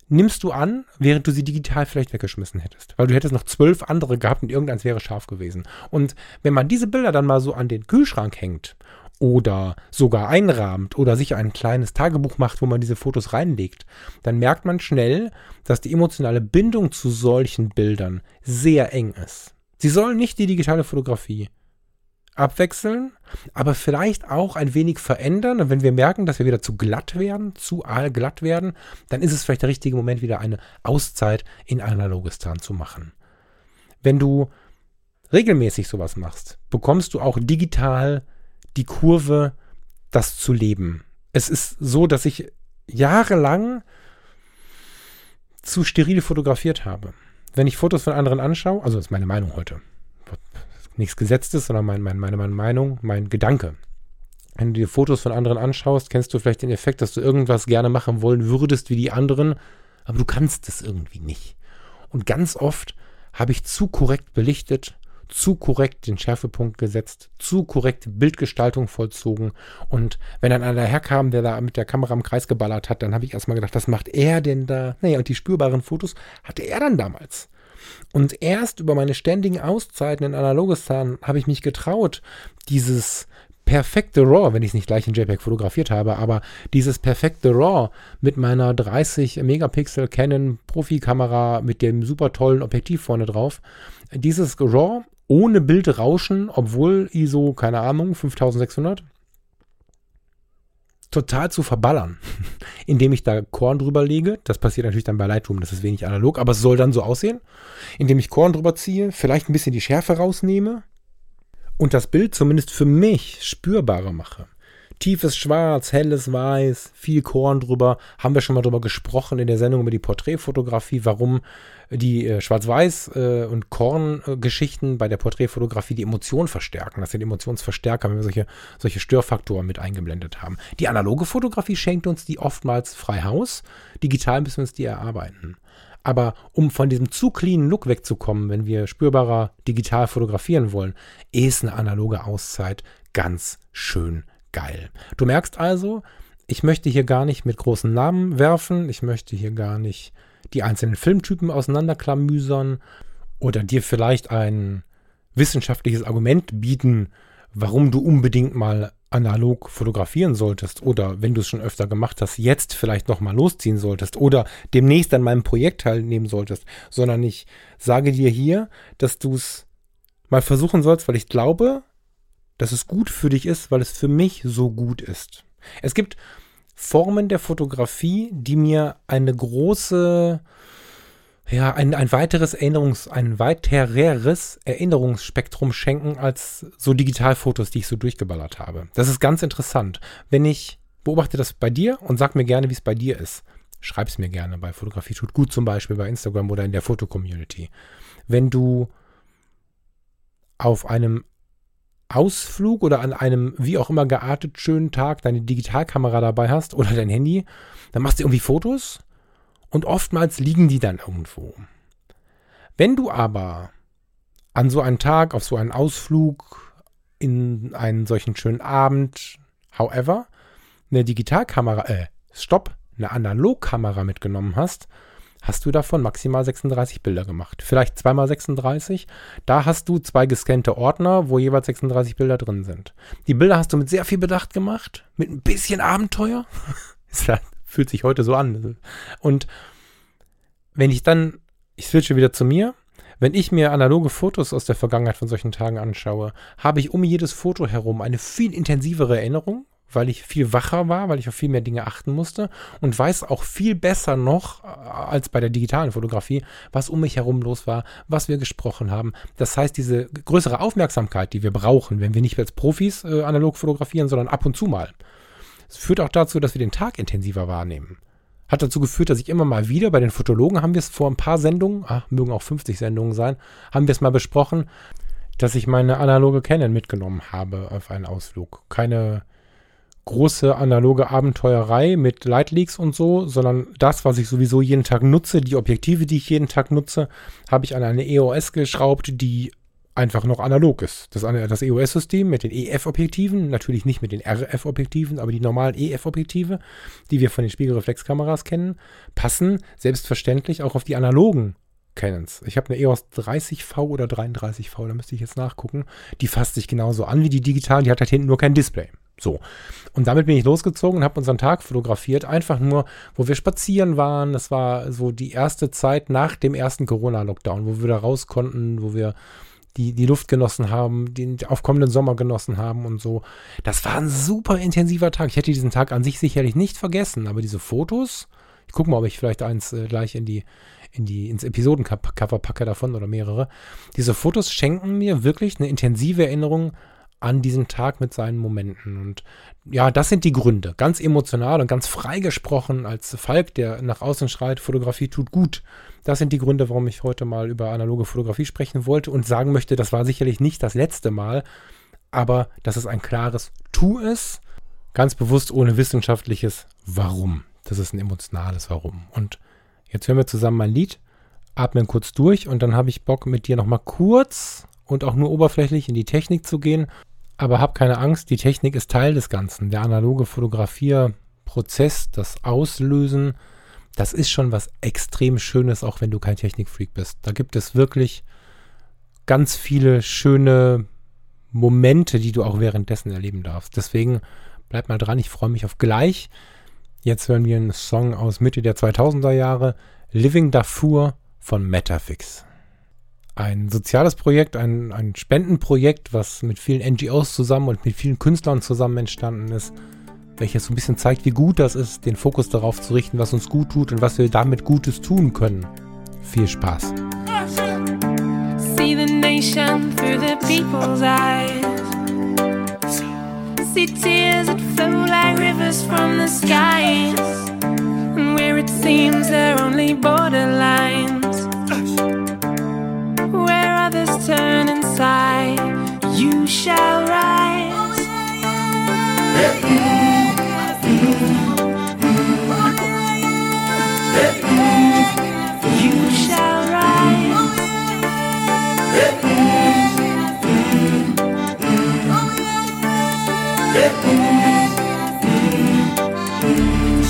nimmst du an, während du sie digital vielleicht weggeschmissen hättest. Weil du hättest noch zwölf andere gehabt und irgendeins wäre scharf gewesen. Und wenn man diese Bilder dann mal so an den Kühlschrank hängt oder sogar einrahmt oder sich ein kleines Tagebuch macht, wo man diese Fotos reinlegt, dann merkt man schnell, dass die emotionale Bindung zu solchen Bildern sehr eng ist. Sie sollen nicht die digitale Fotografie abwechseln, aber vielleicht auch ein wenig verändern. Und wenn wir merken, dass wir wieder zu glatt werden, zu glatt werden, dann ist es vielleicht der richtige Moment, wieder eine Auszeit in Analogistan zu machen. Wenn du regelmäßig sowas machst, bekommst du auch digital die Kurve, das zu leben. Es ist so, dass ich jahrelang zu steril fotografiert habe. Wenn ich Fotos von anderen anschaue, also das ist meine Meinung heute, nichts Gesetztes, sondern mein, mein, meine, meine Meinung, mein Gedanke. Wenn du dir Fotos von anderen anschaust, kennst du vielleicht den Effekt, dass du irgendwas gerne machen wollen würdest wie die anderen, aber du kannst es irgendwie nicht. Und ganz oft habe ich zu korrekt belichtet, zu korrekt den Schärfepunkt gesetzt, zu korrekt Bildgestaltung vollzogen. Und wenn dann einer herkam, der da mit der Kamera im Kreis geballert hat, dann habe ich erstmal gedacht, was macht er denn da? Naja, und die spürbaren Fotos hatte er dann damals. Und erst über meine ständigen Auszeiten in Analogistan habe ich mich getraut, dieses perfekte RAW, wenn ich es nicht gleich in JPEG fotografiert habe, aber dieses perfekte RAW mit meiner 30 Megapixel Canon Profikamera mit dem super tollen Objektiv vorne drauf, dieses RAW ohne Bildrauschen, obwohl ISO, keine Ahnung, 5600, total zu verballern, indem ich da Korn drüber lege. Das passiert natürlich dann bei Lightroom, das ist wenig analog, aber es soll dann so aussehen, indem ich Korn drüber ziehe, vielleicht ein bisschen die Schärfe rausnehme und das Bild zumindest für mich spürbarer mache. Tiefes Schwarz, helles Weiß, viel Korn drüber. Haben wir schon mal drüber gesprochen in der Sendung über die Porträtfotografie, warum die äh, Schwarz-Weiß- äh, und Korn-Geschichten bei der Porträtfotografie die Emotionen verstärken. Das sind Emotionsverstärker, wenn wir solche, solche Störfaktoren mit eingeblendet haben. Die analoge Fotografie schenkt uns die oftmals frei Haus. Digital müssen wir uns die erarbeiten. Aber um von diesem zu cleanen Look wegzukommen, wenn wir spürbarer digital fotografieren wollen, ist eine analoge Auszeit ganz schön geil. Du merkst also, ich möchte hier gar nicht mit großen Namen werfen, ich möchte hier gar nicht die einzelnen Filmtypen auseinanderklamüsern oder dir vielleicht ein wissenschaftliches Argument bieten, warum du unbedingt mal analog fotografieren solltest oder wenn du es schon öfter gemacht hast, jetzt vielleicht nochmal losziehen solltest oder demnächst an meinem Projekt teilnehmen solltest, sondern ich sage dir hier, dass du es mal versuchen sollst, weil ich glaube, dass es gut für dich ist, weil es für mich so gut ist. Es gibt Formen der Fotografie, die mir eine große ja, ein, ein weiteres Erinnerungs, ein weiteres Erinnerungsspektrum schenken als so Digitalfotos, die ich so durchgeballert habe. Das ist ganz interessant. Wenn ich beobachte das bei dir und sag mir gerne, wie es bei dir ist. Schreib's mir gerne bei Fotografie tut gut zum Beispiel bei Instagram oder in der Fotocommunity. Wenn du auf einem Ausflug oder an einem wie auch immer geartet schönen Tag deine Digitalkamera dabei hast oder dein Handy, dann machst du irgendwie Fotos und oftmals liegen die dann irgendwo. Wenn du aber an so einen Tag, auf so einen Ausflug, in einen solchen schönen Abend, however, eine Digitalkamera, äh, stopp, eine Analogkamera mitgenommen hast, hast du davon maximal 36 Bilder gemacht. Vielleicht zweimal 36. Da hast du zwei gescannte Ordner, wo jeweils 36 Bilder drin sind. Die Bilder hast du mit sehr viel Bedacht gemacht, mit ein bisschen Abenteuer. fühlt sich heute so an. Und wenn ich dann, ich switche wieder zu mir, wenn ich mir analoge Fotos aus der Vergangenheit von solchen Tagen anschaue, habe ich um jedes Foto herum eine viel intensivere Erinnerung, weil ich viel wacher war, weil ich auf viel mehr Dinge achten musste und weiß auch viel besser noch äh, als bei der digitalen Fotografie, was um mich herum los war, was wir gesprochen haben. Das heißt, diese größere Aufmerksamkeit, die wir brauchen, wenn wir nicht als Profis äh, analog fotografieren, sondern ab und zu mal, es führt auch dazu, dass wir den Tag intensiver wahrnehmen. Hat dazu geführt, dass ich immer mal wieder, bei den Fotologen haben wir es vor ein paar Sendungen, ach, mögen auch 50 Sendungen sein, haben wir es mal besprochen, dass ich meine analoge Canon mitgenommen habe auf einen Ausflug. Keine große analoge Abenteuerei mit Lightleaks und so, sondern das, was ich sowieso jeden Tag nutze, die Objektive, die ich jeden Tag nutze, habe ich an eine EOS geschraubt, die einfach noch analog ist. Das, das EOS-System mit den EF-Objektiven, natürlich nicht mit den RF-Objektiven, aber die normalen EF-Objektive, die wir von den Spiegelreflexkameras kennen, passen selbstverständlich auch auf die analogen Canons. Ich habe eine EOS 30V oder 33V, da müsste ich jetzt nachgucken. Die fasst sich genauso an wie die digitalen, die hat halt hinten nur kein Display. So. Und damit bin ich losgezogen und habe unseren Tag fotografiert. Einfach nur, wo wir spazieren waren. Das war so die erste Zeit nach dem ersten Corona-Lockdown, wo wir da raus konnten, wo wir die, die Luft genossen haben, den aufkommenden Sommer genossen haben und so. Das war ein super intensiver Tag. Ich hätte diesen Tag an sich sicherlich nicht vergessen, aber diese Fotos, ich gucke mal, ob ich vielleicht eins äh, gleich in die, in die, ins Episodencover packe davon oder mehrere. Diese Fotos schenken mir wirklich eine intensive Erinnerung an diesen Tag mit seinen Momenten. Und ja, das sind die Gründe. Ganz emotional und ganz frei gesprochen als Falk, der nach außen schreit, Fotografie tut gut. Das sind die Gründe, warum ich heute mal über analoge Fotografie sprechen wollte und sagen möchte, das war sicherlich nicht das letzte Mal, aber dass es ein klares Tu ist, ganz bewusst ohne wissenschaftliches Warum. Das ist ein emotionales Warum. Und jetzt hören wir zusammen mein Lied, atmen kurz durch und dann habe ich Bock mit dir nochmal kurz und auch nur oberflächlich in die Technik zu gehen. Aber hab keine Angst, die Technik ist Teil des Ganzen. Der analoge Fotografierprozess, das Auslösen, das ist schon was extrem Schönes, auch wenn du kein Technikfreak bist. Da gibt es wirklich ganz viele schöne Momente, die du auch währenddessen erleben darfst. Deswegen bleib mal dran, ich freue mich auf gleich. Jetzt hören wir einen Song aus Mitte der 2000er Jahre, Living Darfur von Metafix. Ein soziales Projekt, ein, ein Spendenprojekt, was mit vielen NGOs zusammen und mit vielen Künstlern zusammen entstanden ist welches so ein bisschen zeigt, wie gut das ist, den Fokus darauf zu richten, was uns gut tut und was wir damit Gutes tun können. Viel Spaß. See the nation through the people's eyes. See tears that flow like rivers from the skies. And where it seems there are only borderlines. You shall rise.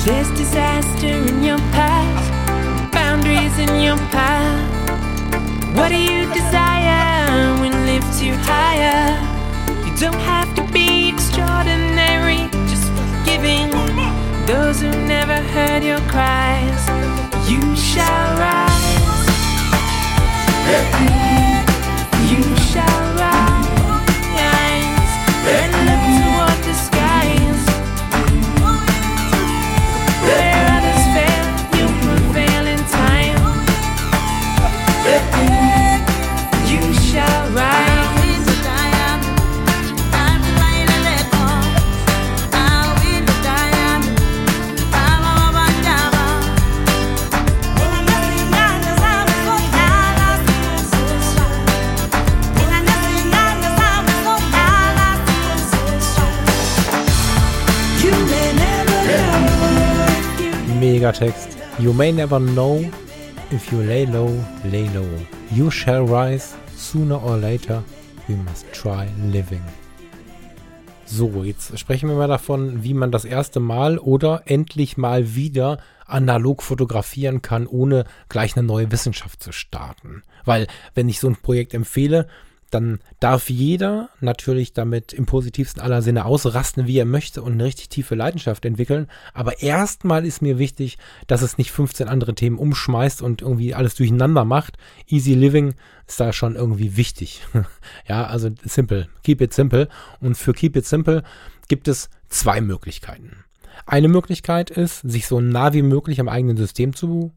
There's disaster in your past, boundaries in your path. What do you desire when lifts you higher? Don't have to be extraordinary, just forgiving those who never heard your cries. You shall rise. You Megatext. You may never know if you lay low, lay low. You shall rise sooner or later. We must try living. So, jetzt sprechen wir mal davon, wie man das erste Mal oder endlich mal wieder analog fotografieren kann, ohne gleich eine neue Wissenschaft zu starten. Weil, wenn ich so ein Projekt empfehle, dann darf jeder natürlich damit im positivsten aller Sinne ausrasten, wie er möchte und eine richtig tiefe Leidenschaft entwickeln. Aber erstmal ist mir wichtig, dass es nicht 15 andere Themen umschmeißt und irgendwie alles durcheinander macht. Easy Living ist da schon irgendwie wichtig. ja, also simple. Keep it simple. Und für Keep it simple gibt es zwei Möglichkeiten. Eine Möglichkeit ist, sich so nah wie möglich am eigenen System zu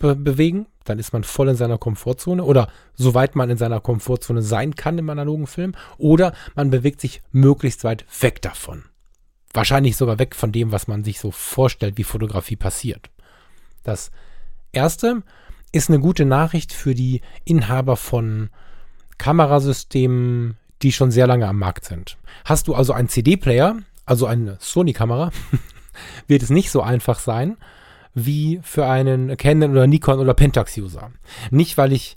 be bewegen. Dann ist man voll in seiner Komfortzone oder soweit man in seiner Komfortzone sein kann im analogen Film. Oder man bewegt sich möglichst weit weg davon. Wahrscheinlich sogar weg von dem, was man sich so vorstellt, wie Fotografie passiert. Das erste ist eine gute Nachricht für die Inhaber von Kamerasystemen, die schon sehr lange am Markt sind. Hast du also einen CD-Player, also eine Sony-Kamera, wird es nicht so einfach sein, wie für einen Canon oder Nikon oder Pentax-User. Nicht, weil ich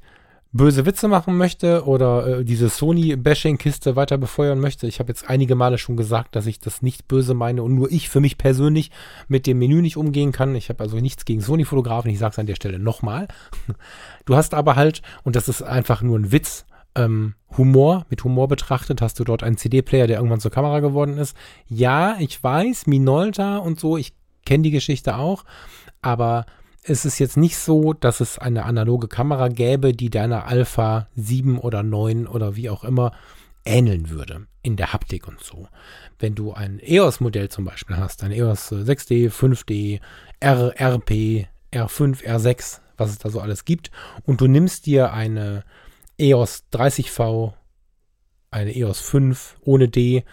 böse Witze machen möchte oder äh, diese Sony-Bashing-Kiste weiter befeuern möchte. Ich habe jetzt einige Male schon gesagt, dass ich das nicht böse meine und nur ich für mich persönlich mit dem Menü nicht umgehen kann. Ich habe also nichts gegen Sony-Fotografen. Ich sage es an der Stelle nochmal. Du hast aber halt, und das ist einfach nur ein Witz, ähm, Humor, mit Humor betrachtet, hast du dort einen CD-Player, der irgendwann zur Kamera geworden ist. Ja, ich weiß, Minolta und so, ich kenne die Geschichte auch, aber es ist jetzt nicht so, dass es eine analoge Kamera gäbe, die deiner Alpha 7 oder 9 oder wie auch immer ähneln würde in der Haptik und so. Wenn du ein EOS-Modell zum Beispiel hast, ein EOS 6D, 5D, R, RP, R5, R6, was es da so alles gibt, und du nimmst dir eine EOS 30V, eine EOS 5 ohne D,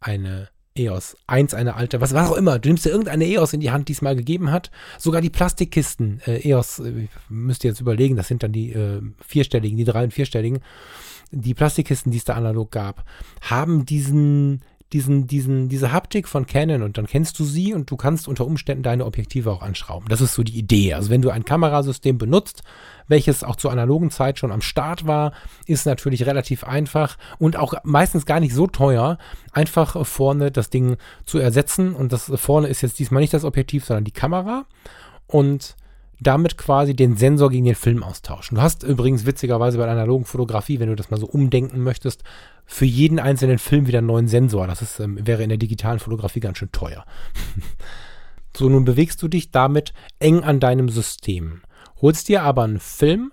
eine EOS 1, eine alte, was, was auch immer. Du nimmst dir irgendeine EOS in die Hand, die es mal gegeben hat. Sogar die Plastikkisten, äh, EOS, äh, müsst ihr jetzt überlegen, das sind dann die äh, vierstelligen, die drei und vierstelligen. Die Plastikkisten, die es da analog gab, haben diesen, diesen, diesen, diese Haptik von Canon und dann kennst du sie und du kannst unter Umständen deine Objektive auch anschrauben. Das ist so die Idee. Also wenn du ein Kamerasystem benutzt, welches auch zur analogen Zeit schon am Start war, ist natürlich relativ einfach und auch meistens gar nicht so teuer, einfach vorne das Ding zu ersetzen. Und das vorne ist jetzt diesmal nicht das Objektiv, sondern die Kamera. Und damit quasi den Sensor gegen den Film austauschen. Du hast übrigens witzigerweise bei der analogen Fotografie, wenn du das mal so umdenken möchtest, für jeden einzelnen Film wieder einen neuen Sensor. Das ist, ähm, wäre in der digitalen Fotografie ganz schön teuer. so, nun bewegst du dich damit eng an deinem System. Holst dir aber einen Film,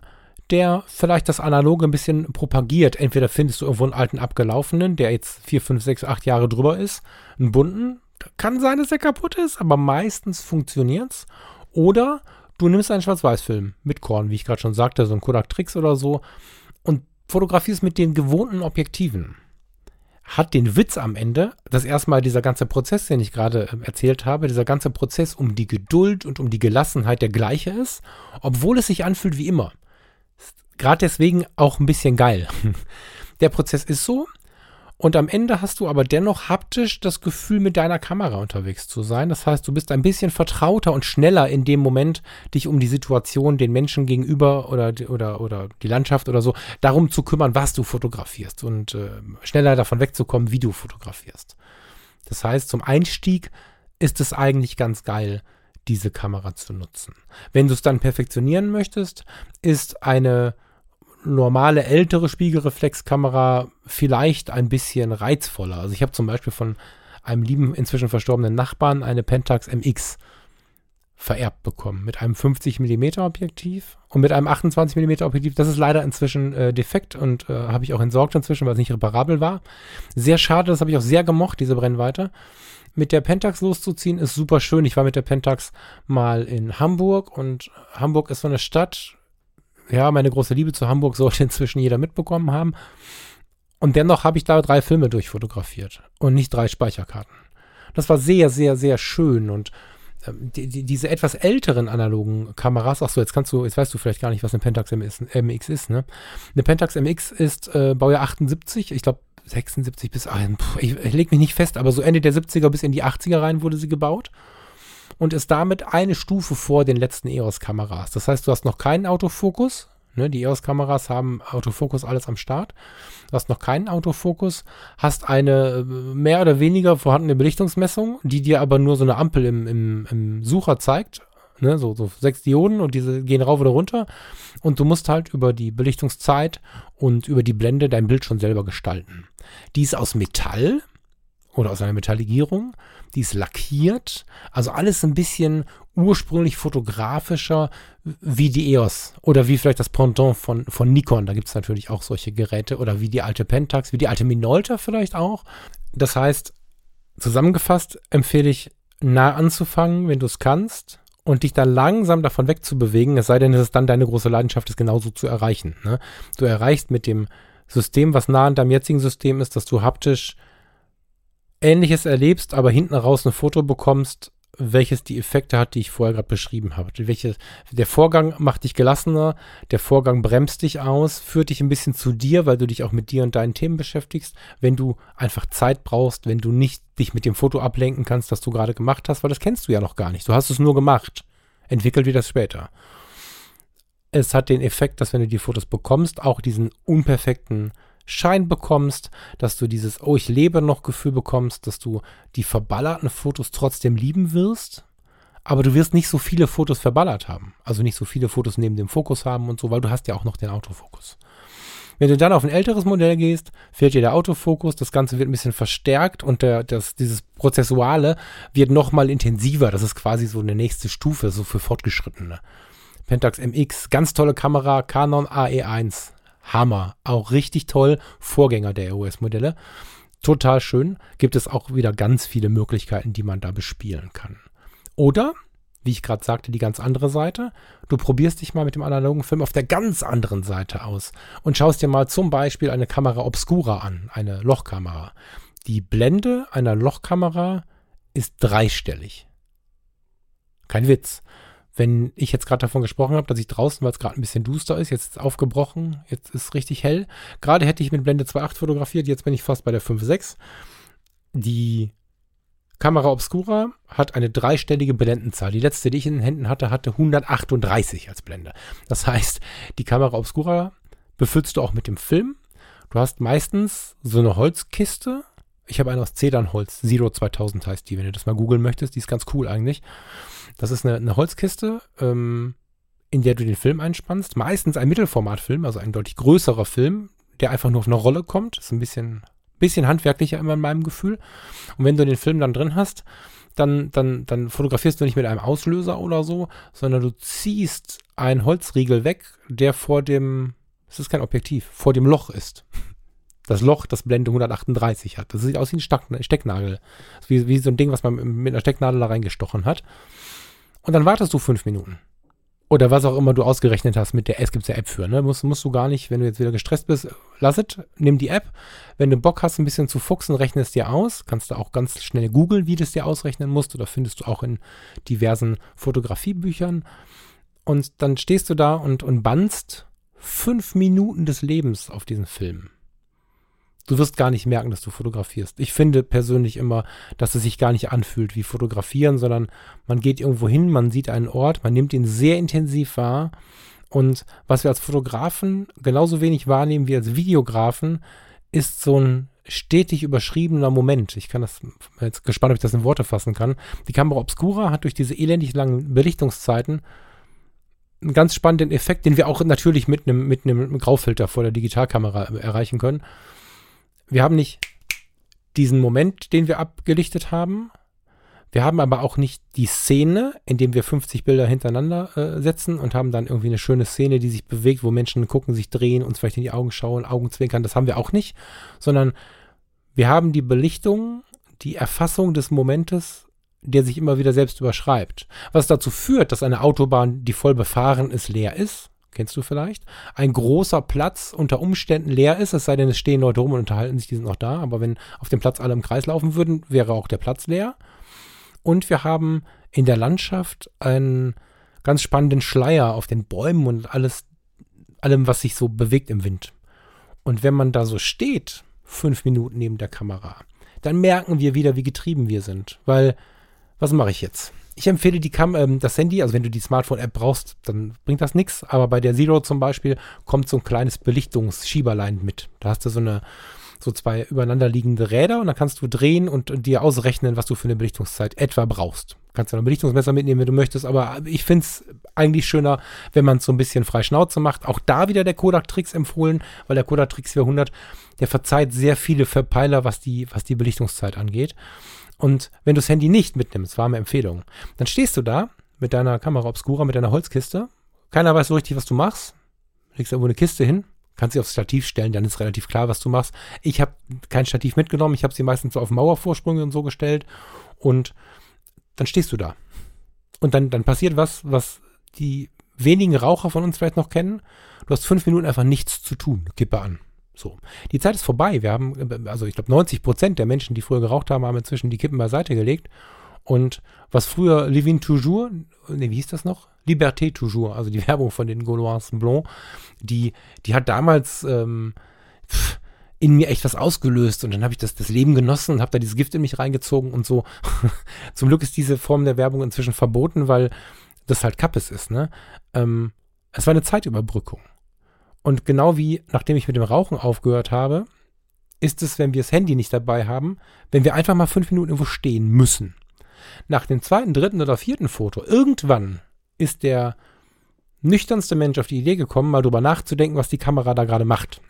der vielleicht das Analoge ein bisschen propagiert. Entweder findest du irgendwo einen alten abgelaufenen, der jetzt 4, 5, 6, 8 Jahre drüber ist, einen bunten. Kann sein, dass er kaputt ist, aber meistens funktioniert's. Oder du nimmst einen Schwarz-Weiß-Film mit Korn, wie ich gerade schon sagte, so ein Kodak Tricks oder so, und fotografierst mit den gewohnten Objektiven. Hat den Witz am Ende, dass erstmal dieser ganze Prozess, den ich gerade äh, erzählt habe, dieser ganze Prozess um die Geduld und um die Gelassenheit der gleiche ist, obwohl es sich anfühlt wie immer. Gerade deswegen auch ein bisschen geil. Der Prozess ist so, und am Ende hast du aber dennoch haptisch das Gefühl, mit deiner Kamera unterwegs zu sein. Das heißt, du bist ein bisschen vertrauter und schneller in dem Moment, dich um die Situation, den Menschen gegenüber oder, oder, oder die Landschaft oder so, darum zu kümmern, was du fotografierst und äh, schneller davon wegzukommen, wie du fotografierst. Das heißt, zum Einstieg ist es eigentlich ganz geil, diese Kamera zu nutzen. Wenn du es dann perfektionieren möchtest, ist eine normale ältere Spiegelreflexkamera vielleicht ein bisschen reizvoller. Also ich habe zum Beispiel von einem lieben, inzwischen verstorbenen Nachbarn eine Pentax MX vererbt bekommen. Mit einem 50 mm Objektiv und mit einem 28 mm Objektiv. Das ist leider inzwischen äh, defekt und äh, habe ich auch entsorgt inzwischen, weil es nicht reparabel war. Sehr schade, das habe ich auch sehr gemocht, diese Brennweite. Mit der Pentax loszuziehen ist super schön. Ich war mit der Pentax mal in Hamburg und Hamburg ist so eine Stadt. Ja, meine große Liebe zu Hamburg sollte inzwischen jeder mitbekommen haben. Und dennoch habe ich da drei Filme durchfotografiert und nicht drei Speicherkarten. Das war sehr, sehr, sehr schön und ähm, die, die, diese etwas älteren analogen Kameras, ach so, jetzt kannst du, jetzt weißt du vielleicht gar nicht, was eine Pentax MX, ist, ne? Eine Pentax MX ist äh, Baujahr 78, ich glaube 76 bis, ach, ich, ich lege mich nicht fest, aber so Ende der 70er bis in die 80er rein wurde sie gebaut und ist damit eine Stufe vor den letzten EOS-Kameras. Das heißt, du hast noch keinen Autofokus, Ne, die EOS-Kameras haben Autofokus alles am Start. Du hast noch keinen Autofokus, hast eine äh, mehr oder weniger vorhandene Belichtungsmessung, die dir aber nur so eine Ampel im, im, im Sucher zeigt. Ne, so, so sechs Dioden und diese gehen rauf oder runter. Und du musst halt über die Belichtungszeit und über die Blende dein Bild schon selber gestalten. Die ist aus Metall oder aus einer Metalligierung. Die ist lackiert. Also alles ein bisschen ursprünglich fotografischer wie die EOS oder wie vielleicht das Pendant von, von Nikon. Da gibt es natürlich auch solche Geräte oder wie die alte Pentax, wie die alte Minolta vielleicht auch. Das heißt, zusammengefasst empfehle ich, nah anzufangen, wenn du es kannst und dich dann langsam davon wegzubewegen, es sei denn, es ist dann deine große Leidenschaft, es genauso zu erreichen. Ne? Du erreichst mit dem System, was nah an deinem jetzigen System ist, dass du haptisch Ähnliches erlebst, aber hinten raus ein Foto bekommst, welches die Effekte hat, die ich vorher gerade beschrieben habe. Welche, der Vorgang macht dich gelassener, der Vorgang bremst dich aus, führt dich ein bisschen zu dir, weil du dich auch mit dir und deinen Themen beschäftigst. Wenn du einfach Zeit brauchst, wenn du nicht dich mit dem Foto ablenken kannst, das du gerade gemacht hast, weil das kennst du ja noch gar nicht. Du hast es nur gemacht. Entwickelt wird das später. Es hat den Effekt, dass wenn du die Fotos bekommst, auch diesen unperfekten Schein bekommst, dass du dieses Oh, ich lebe noch Gefühl bekommst, dass du die verballerten Fotos trotzdem lieben wirst, aber du wirst nicht so viele Fotos verballert haben. Also nicht so viele Fotos neben dem Fokus haben und so, weil du hast ja auch noch den Autofokus. Wenn du dann auf ein älteres Modell gehst, fehlt dir der Autofokus, das Ganze wird ein bisschen verstärkt und der, das, dieses Prozessuale wird nochmal intensiver. Das ist quasi so eine nächste Stufe, so für Fortgeschrittene. Pentax MX, ganz tolle Kamera, Canon AE1, Hammer. Auch richtig toll. Vorgänger der ROS-Modelle. Total schön. Gibt es auch wieder ganz viele Möglichkeiten, die man da bespielen kann. Oder, wie ich gerade sagte, die ganz andere Seite. Du probierst dich mal mit dem analogen Film auf der ganz anderen Seite aus und schaust dir mal zum Beispiel eine Kamera Obscura an, eine Lochkamera. Die Blende einer Lochkamera ist dreistellig. Kein Witz wenn ich jetzt gerade davon gesprochen habe, dass ich draußen, weil es gerade ein bisschen duster ist, jetzt ist es aufgebrochen, jetzt ist es richtig hell. Gerade hätte ich mit Blende 2.8 fotografiert, jetzt bin ich fast bei der 5.6. Die Kamera Obscura hat eine dreistellige Blendenzahl. Die letzte, die ich in den Händen hatte, hatte 138 als Blende. Das heißt, die Kamera Obscura befüllst du auch mit dem Film. Du hast meistens so eine Holzkiste. Ich habe eine aus Zedernholz. Zero 2000 heißt die, wenn du das mal googeln möchtest. Die ist ganz cool eigentlich. Das ist eine, eine Holzkiste, ähm, in der du den Film einspannst. Meistens ein Mittelformatfilm, also ein deutlich größerer Film, der einfach nur auf eine Rolle kommt. Ist ein bisschen, bisschen handwerklicher immer in meinem Gefühl. Und wenn du den Film dann drin hast, dann, dann, dann fotografierst du nicht mit einem Auslöser oder so, sondern du ziehst einen Holzriegel weg, der vor dem, es ist kein Objektiv, vor dem Loch ist. Das Loch, das Blende 138 hat. Das sieht aus wie ein Stecknagel. Wie, wie so ein Ding, was man mit einer Stecknadel da reingestochen hat. Und dann wartest du fünf Minuten. Oder was auch immer du ausgerechnet hast mit der, es gibt ja App für, ne? Musst, musst du gar nicht, wenn du jetzt wieder gestresst bist, lass es, nimm die App. Wenn du Bock hast, ein bisschen zu fuchsen, rechne es dir aus. Kannst du auch ganz schnell googeln, wie du es dir ausrechnen musst. Oder findest du auch in diversen Fotografiebüchern. Und dann stehst du da und, und bannst fünf Minuten des Lebens auf diesen Film. Du wirst gar nicht merken, dass du fotografierst. Ich finde persönlich immer, dass es sich gar nicht anfühlt wie fotografieren, sondern man geht irgendwo hin, man sieht einen Ort, man nimmt ihn sehr intensiv wahr. Und was wir als Fotografen genauso wenig wahrnehmen wie als Videografen, ist so ein stetig überschriebener Moment. Ich kann das jetzt gespannt, ob ich das in Worte fassen kann. Die Kamera Obscura hat durch diese elendig langen Belichtungszeiten einen ganz spannenden Effekt, den wir auch natürlich mit einem, mit einem Graufilter vor der Digitalkamera erreichen können. Wir haben nicht diesen Moment, den wir abgelichtet haben. Wir haben aber auch nicht die Szene, in dem wir 50 Bilder hintereinander äh, setzen und haben dann irgendwie eine schöne Szene, die sich bewegt, wo Menschen gucken, sich drehen, uns vielleicht in die Augen schauen, Augen zwinkern. Das haben wir auch nicht, sondern wir haben die Belichtung, die Erfassung des Momentes, der sich immer wieder selbst überschreibt. Was dazu führt, dass eine Autobahn, die voll befahren ist, leer ist kennst du vielleicht, ein großer Platz unter Umständen leer ist, es sei denn, es stehen Leute rum und unterhalten sich, die sind noch da, aber wenn auf dem Platz alle im Kreis laufen würden, wäre auch der Platz leer. Und wir haben in der Landschaft einen ganz spannenden Schleier auf den Bäumen und alles, allem, was sich so bewegt im Wind. Und wenn man da so steht, fünf Minuten neben der Kamera, dann merken wir wieder, wie getrieben wir sind. Weil, was mache ich jetzt? Ich empfehle die Kam ähm, das Handy, also wenn du die Smartphone-App brauchst, dann bringt das nichts. Aber bei der Zero zum Beispiel kommt so ein kleines Belichtungsschieberlein mit. Da hast du so eine so zwei übereinander liegende Räder und dann kannst du drehen und, und dir ausrechnen, was du für eine Belichtungszeit etwa brauchst. Du kannst ja ein Belichtungsmesser mitnehmen, wenn du möchtest, aber ich finde es eigentlich schöner, wenn man es so ein bisschen frei Schnauze macht. Auch da wieder der Kodak Trix empfohlen, weil der Kodak Trix 400, der verzeiht sehr viele Verpeiler, was die, was die Belichtungszeit angeht. Und wenn du das Handy nicht mitnimmst, warme Empfehlung, dann stehst du da mit deiner Kamera Obscura, mit deiner Holzkiste. Keiner weiß so richtig, was du machst. Legst irgendwo eine Kiste hin, kannst sie aufs Stativ stellen, dann ist relativ klar, was du machst. Ich habe kein Stativ mitgenommen, ich habe sie meistens so auf Mauervorsprünge und so gestellt. Und dann stehst du da. Und dann, dann passiert was, was die wenigen Raucher von uns vielleicht noch kennen. Du hast fünf Minuten einfach nichts zu tun. Kippe an. So. Die Zeit ist vorbei. Wir haben, also ich glaube, 90 Prozent der Menschen, die früher geraucht haben, haben inzwischen die Kippen beiseite gelegt. Und was früher Livin Toujours, ne, wie hieß das noch? Liberté Toujours, also die Werbung von den Gaulois Blanc, die, die hat damals ähm, in mir echt was ausgelöst und dann habe ich das, das Leben genossen und habe da dieses Gift in mich reingezogen und so. Zum Glück ist diese Form der Werbung inzwischen verboten, weil das halt Kappes ist, ne? Ähm, es war eine Zeitüberbrückung. Und genau wie nachdem ich mit dem Rauchen aufgehört habe, ist es, wenn wir das Handy nicht dabei haben, wenn wir einfach mal fünf Minuten irgendwo stehen müssen. Nach dem zweiten, dritten oder vierten Foto, irgendwann ist der nüchternste Mensch auf die Idee gekommen, mal drüber nachzudenken, was die Kamera da gerade macht.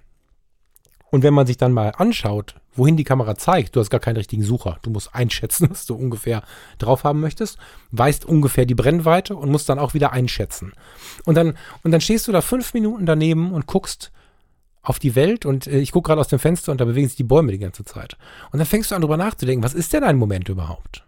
Und wenn man sich dann mal anschaut, wohin die Kamera zeigt, du hast gar keinen richtigen Sucher. Du musst einschätzen, was du ungefähr drauf haben möchtest, weißt ungefähr die Brennweite und musst dann auch wieder einschätzen. Und dann, und dann stehst du da fünf Minuten daneben und guckst auf die Welt und äh, ich gucke gerade aus dem Fenster und da bewegen sich die Bäume die ganze Zeit. Und dann fängst du an drüber nachzudenken, was ist denn ein Moment überhaupt?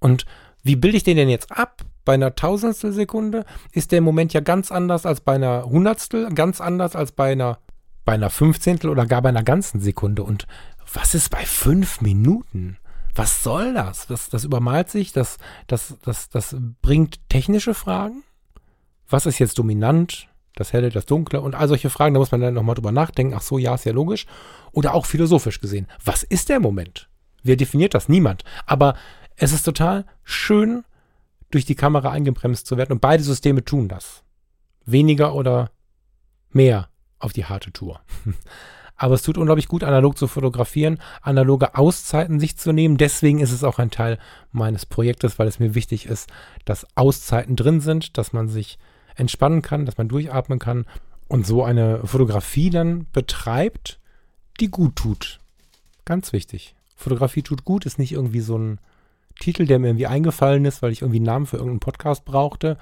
Und wie bilde ich den denn jetzt ab? Bei einer Tausendstel Sekunde ist der Moment ja ganz anders als bei einer Hundertstel, ganz anders als bei einer bei einer Fünfzehntel oder gar bei einer ganzen Sekunde. Und was ist bei fünf Minuten? Was soll das? Das, das übermalt sich, das, das, das, das bringt technische Fragen. Was ist jetzt dominant? Das Helle, das Dunkle und all solche Fragen, da muss man dann nochmal drüber nachdenken. Ach so, ja, ist ja logisch. Oder auch philosophisch gesehen. Was ist der Moment? Wer definiert das? Niemand. Aber es ist total schön, durch die Kamera eingebremst zu werden und beide Systeme tun das. Weniger oder mehr auf die harte Tour. Aber es tut unglaublich gut, analog zu fotografieren, analoge Auszeiten sich zu nehmen. Deswegen ist es auch ein Teil meines Projektes, weil es mir wichtig ist, dass Auszeiten drin sind, dass man sich entspannen kann, dass man durchatmen kann und so eine Fotografie dann betreibt, die gut tut. Ganz wichtig. Fotografie tut gut ist nicht irgendwie so ein Titel, der mir irgendwie eingefallen ist, weil ich irgendwie einen Namen für irgendeinen Podcast brauchte,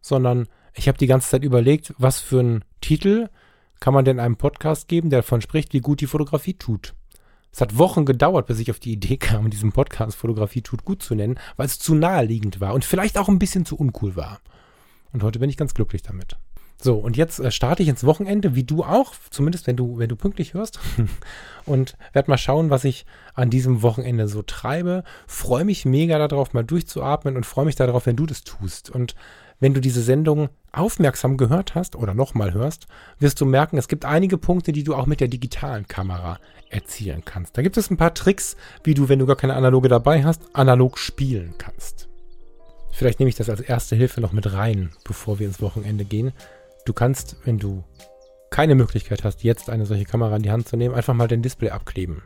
sondern ich habe die ganze Zeit überlegt, was für ein Titel kann man denn einen Podcast geben, der davon spricht, wie gut die Fotografie tut? Es hat Wochen gedauert, bis ich auf die Idee kam, diesen Podcast Fotografie tut gut zu nennen, weil es zu naheliegend war und vielleicht auch ein bisschen zu uncool war. Und heute bin ich ganz glücklich damit. So, und jetzt äh, starte ich ins Wochenende, wie du auch, zumindest wenn du, wenn du pünktlich hörst. und werde mal schauen, was ich an diesem Wochenende so treibe. Freue mich mega darauf, mal durchzuatmen und freue mich darauf, wenn du das tust. Und wenn du diese Sendung aufmerksam gehört hast oder nochmal hörst, wirst du merken, es gibt einige Punkte, die du auch mit der digitalen Kamera erzielen kannst. Da gibt es ein paar Tricks, wie du, wenn du gar keine analoge dabei hast, analog spielen kannst. Vielleicht nehme ich das als erste Hilfe noch mit rein, bevor wir ins Wochenende gehen. Du kannst, wenn du keine Möglichkeit hast, jetzt eine solche Kamera in die Hand zu nehmen, einfach mal den Display abkleben.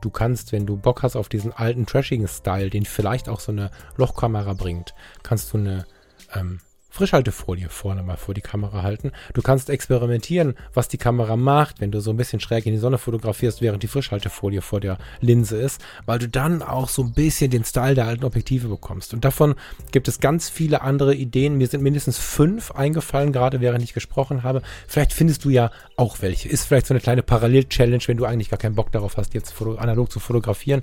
Du kannst, wenn du Bock hast auf diesen alten trashigen Style, den vielleicht auch so eine Lochkamera bringt, kannst du eine ähm, Frischhaltefolie vorne mal vor die Kamera halten. Du kannst experimentieren, was die Kamera macht, wenn du so ein bisschen schräg in die Sonne fotografierst, während die Frischhaltefolie vor der Linse ist, weil du dann auch so ein bisschen den Style der alten Objektive bekommst. Und davon gibt es ganz viele andere Ideen. Mir sind mindestens fünf eingefallen, gerade während ich gesprochen habe. Vielleicht findest du ja auch welche. Ist vielleicht so eine kleine Parallel-Challenge, wenn du eigentlich gar keinen Bock darauf hast, jetzt analog zu fotografieren.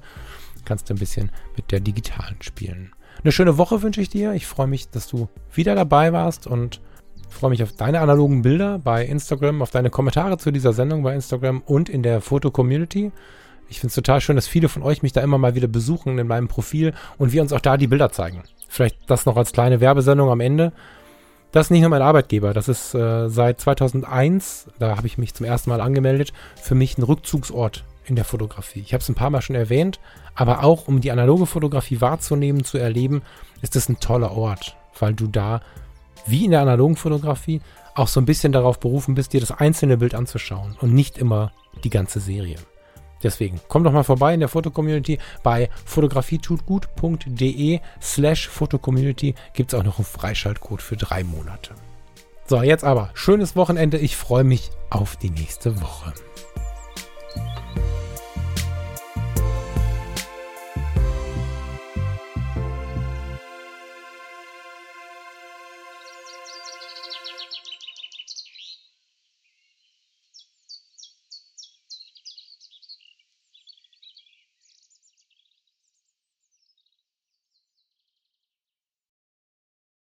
Kannst du ein bisschen mit der digitalen spielen. Eine schöne Woche wünsche ich dir. Ich freue mich, dass du wieder dabei warst und freue mich auf deine analogen Bilder bei Instagram, auf deine Kommentare zu dieser Sendung bei Instagram und in der Foto-Community. Ich finde es total schön, dass viele von euch mich da immer mal wieder besuchen in meinem Profil und wir uns auch da die Bilder zeigen. Vielleicht das noch als kleine Werbesendung am Ende. Das ist nicht nur mein Arbeitgeber, das ist äh, seit 2001, da habe ich mich zum ersten Mal angemeldet, für mich ein Rückzugsort in der Fotografie. Ich habe es ein paar Mal schon erwähnt, aber auch um die analoge Fotografie wahrzunehmen, zu erleben, ist es ein toller Ort, weil du da, wie in der analogen Fotografie, auch so ein bisschen darauf berufen bist, dir das einzelne Bild anzuschauen und nicht immer die ganze Serie. Deswegen, komm doch mal vorbei in der Fotocommunity. Bei fotografietutgut.de slash Fotocommunity gibt es auch noch einen Freischaltcode für drei Monate. So, jetzt aber, schönes Wochenende. Ich freue mich auf die nächste Woche.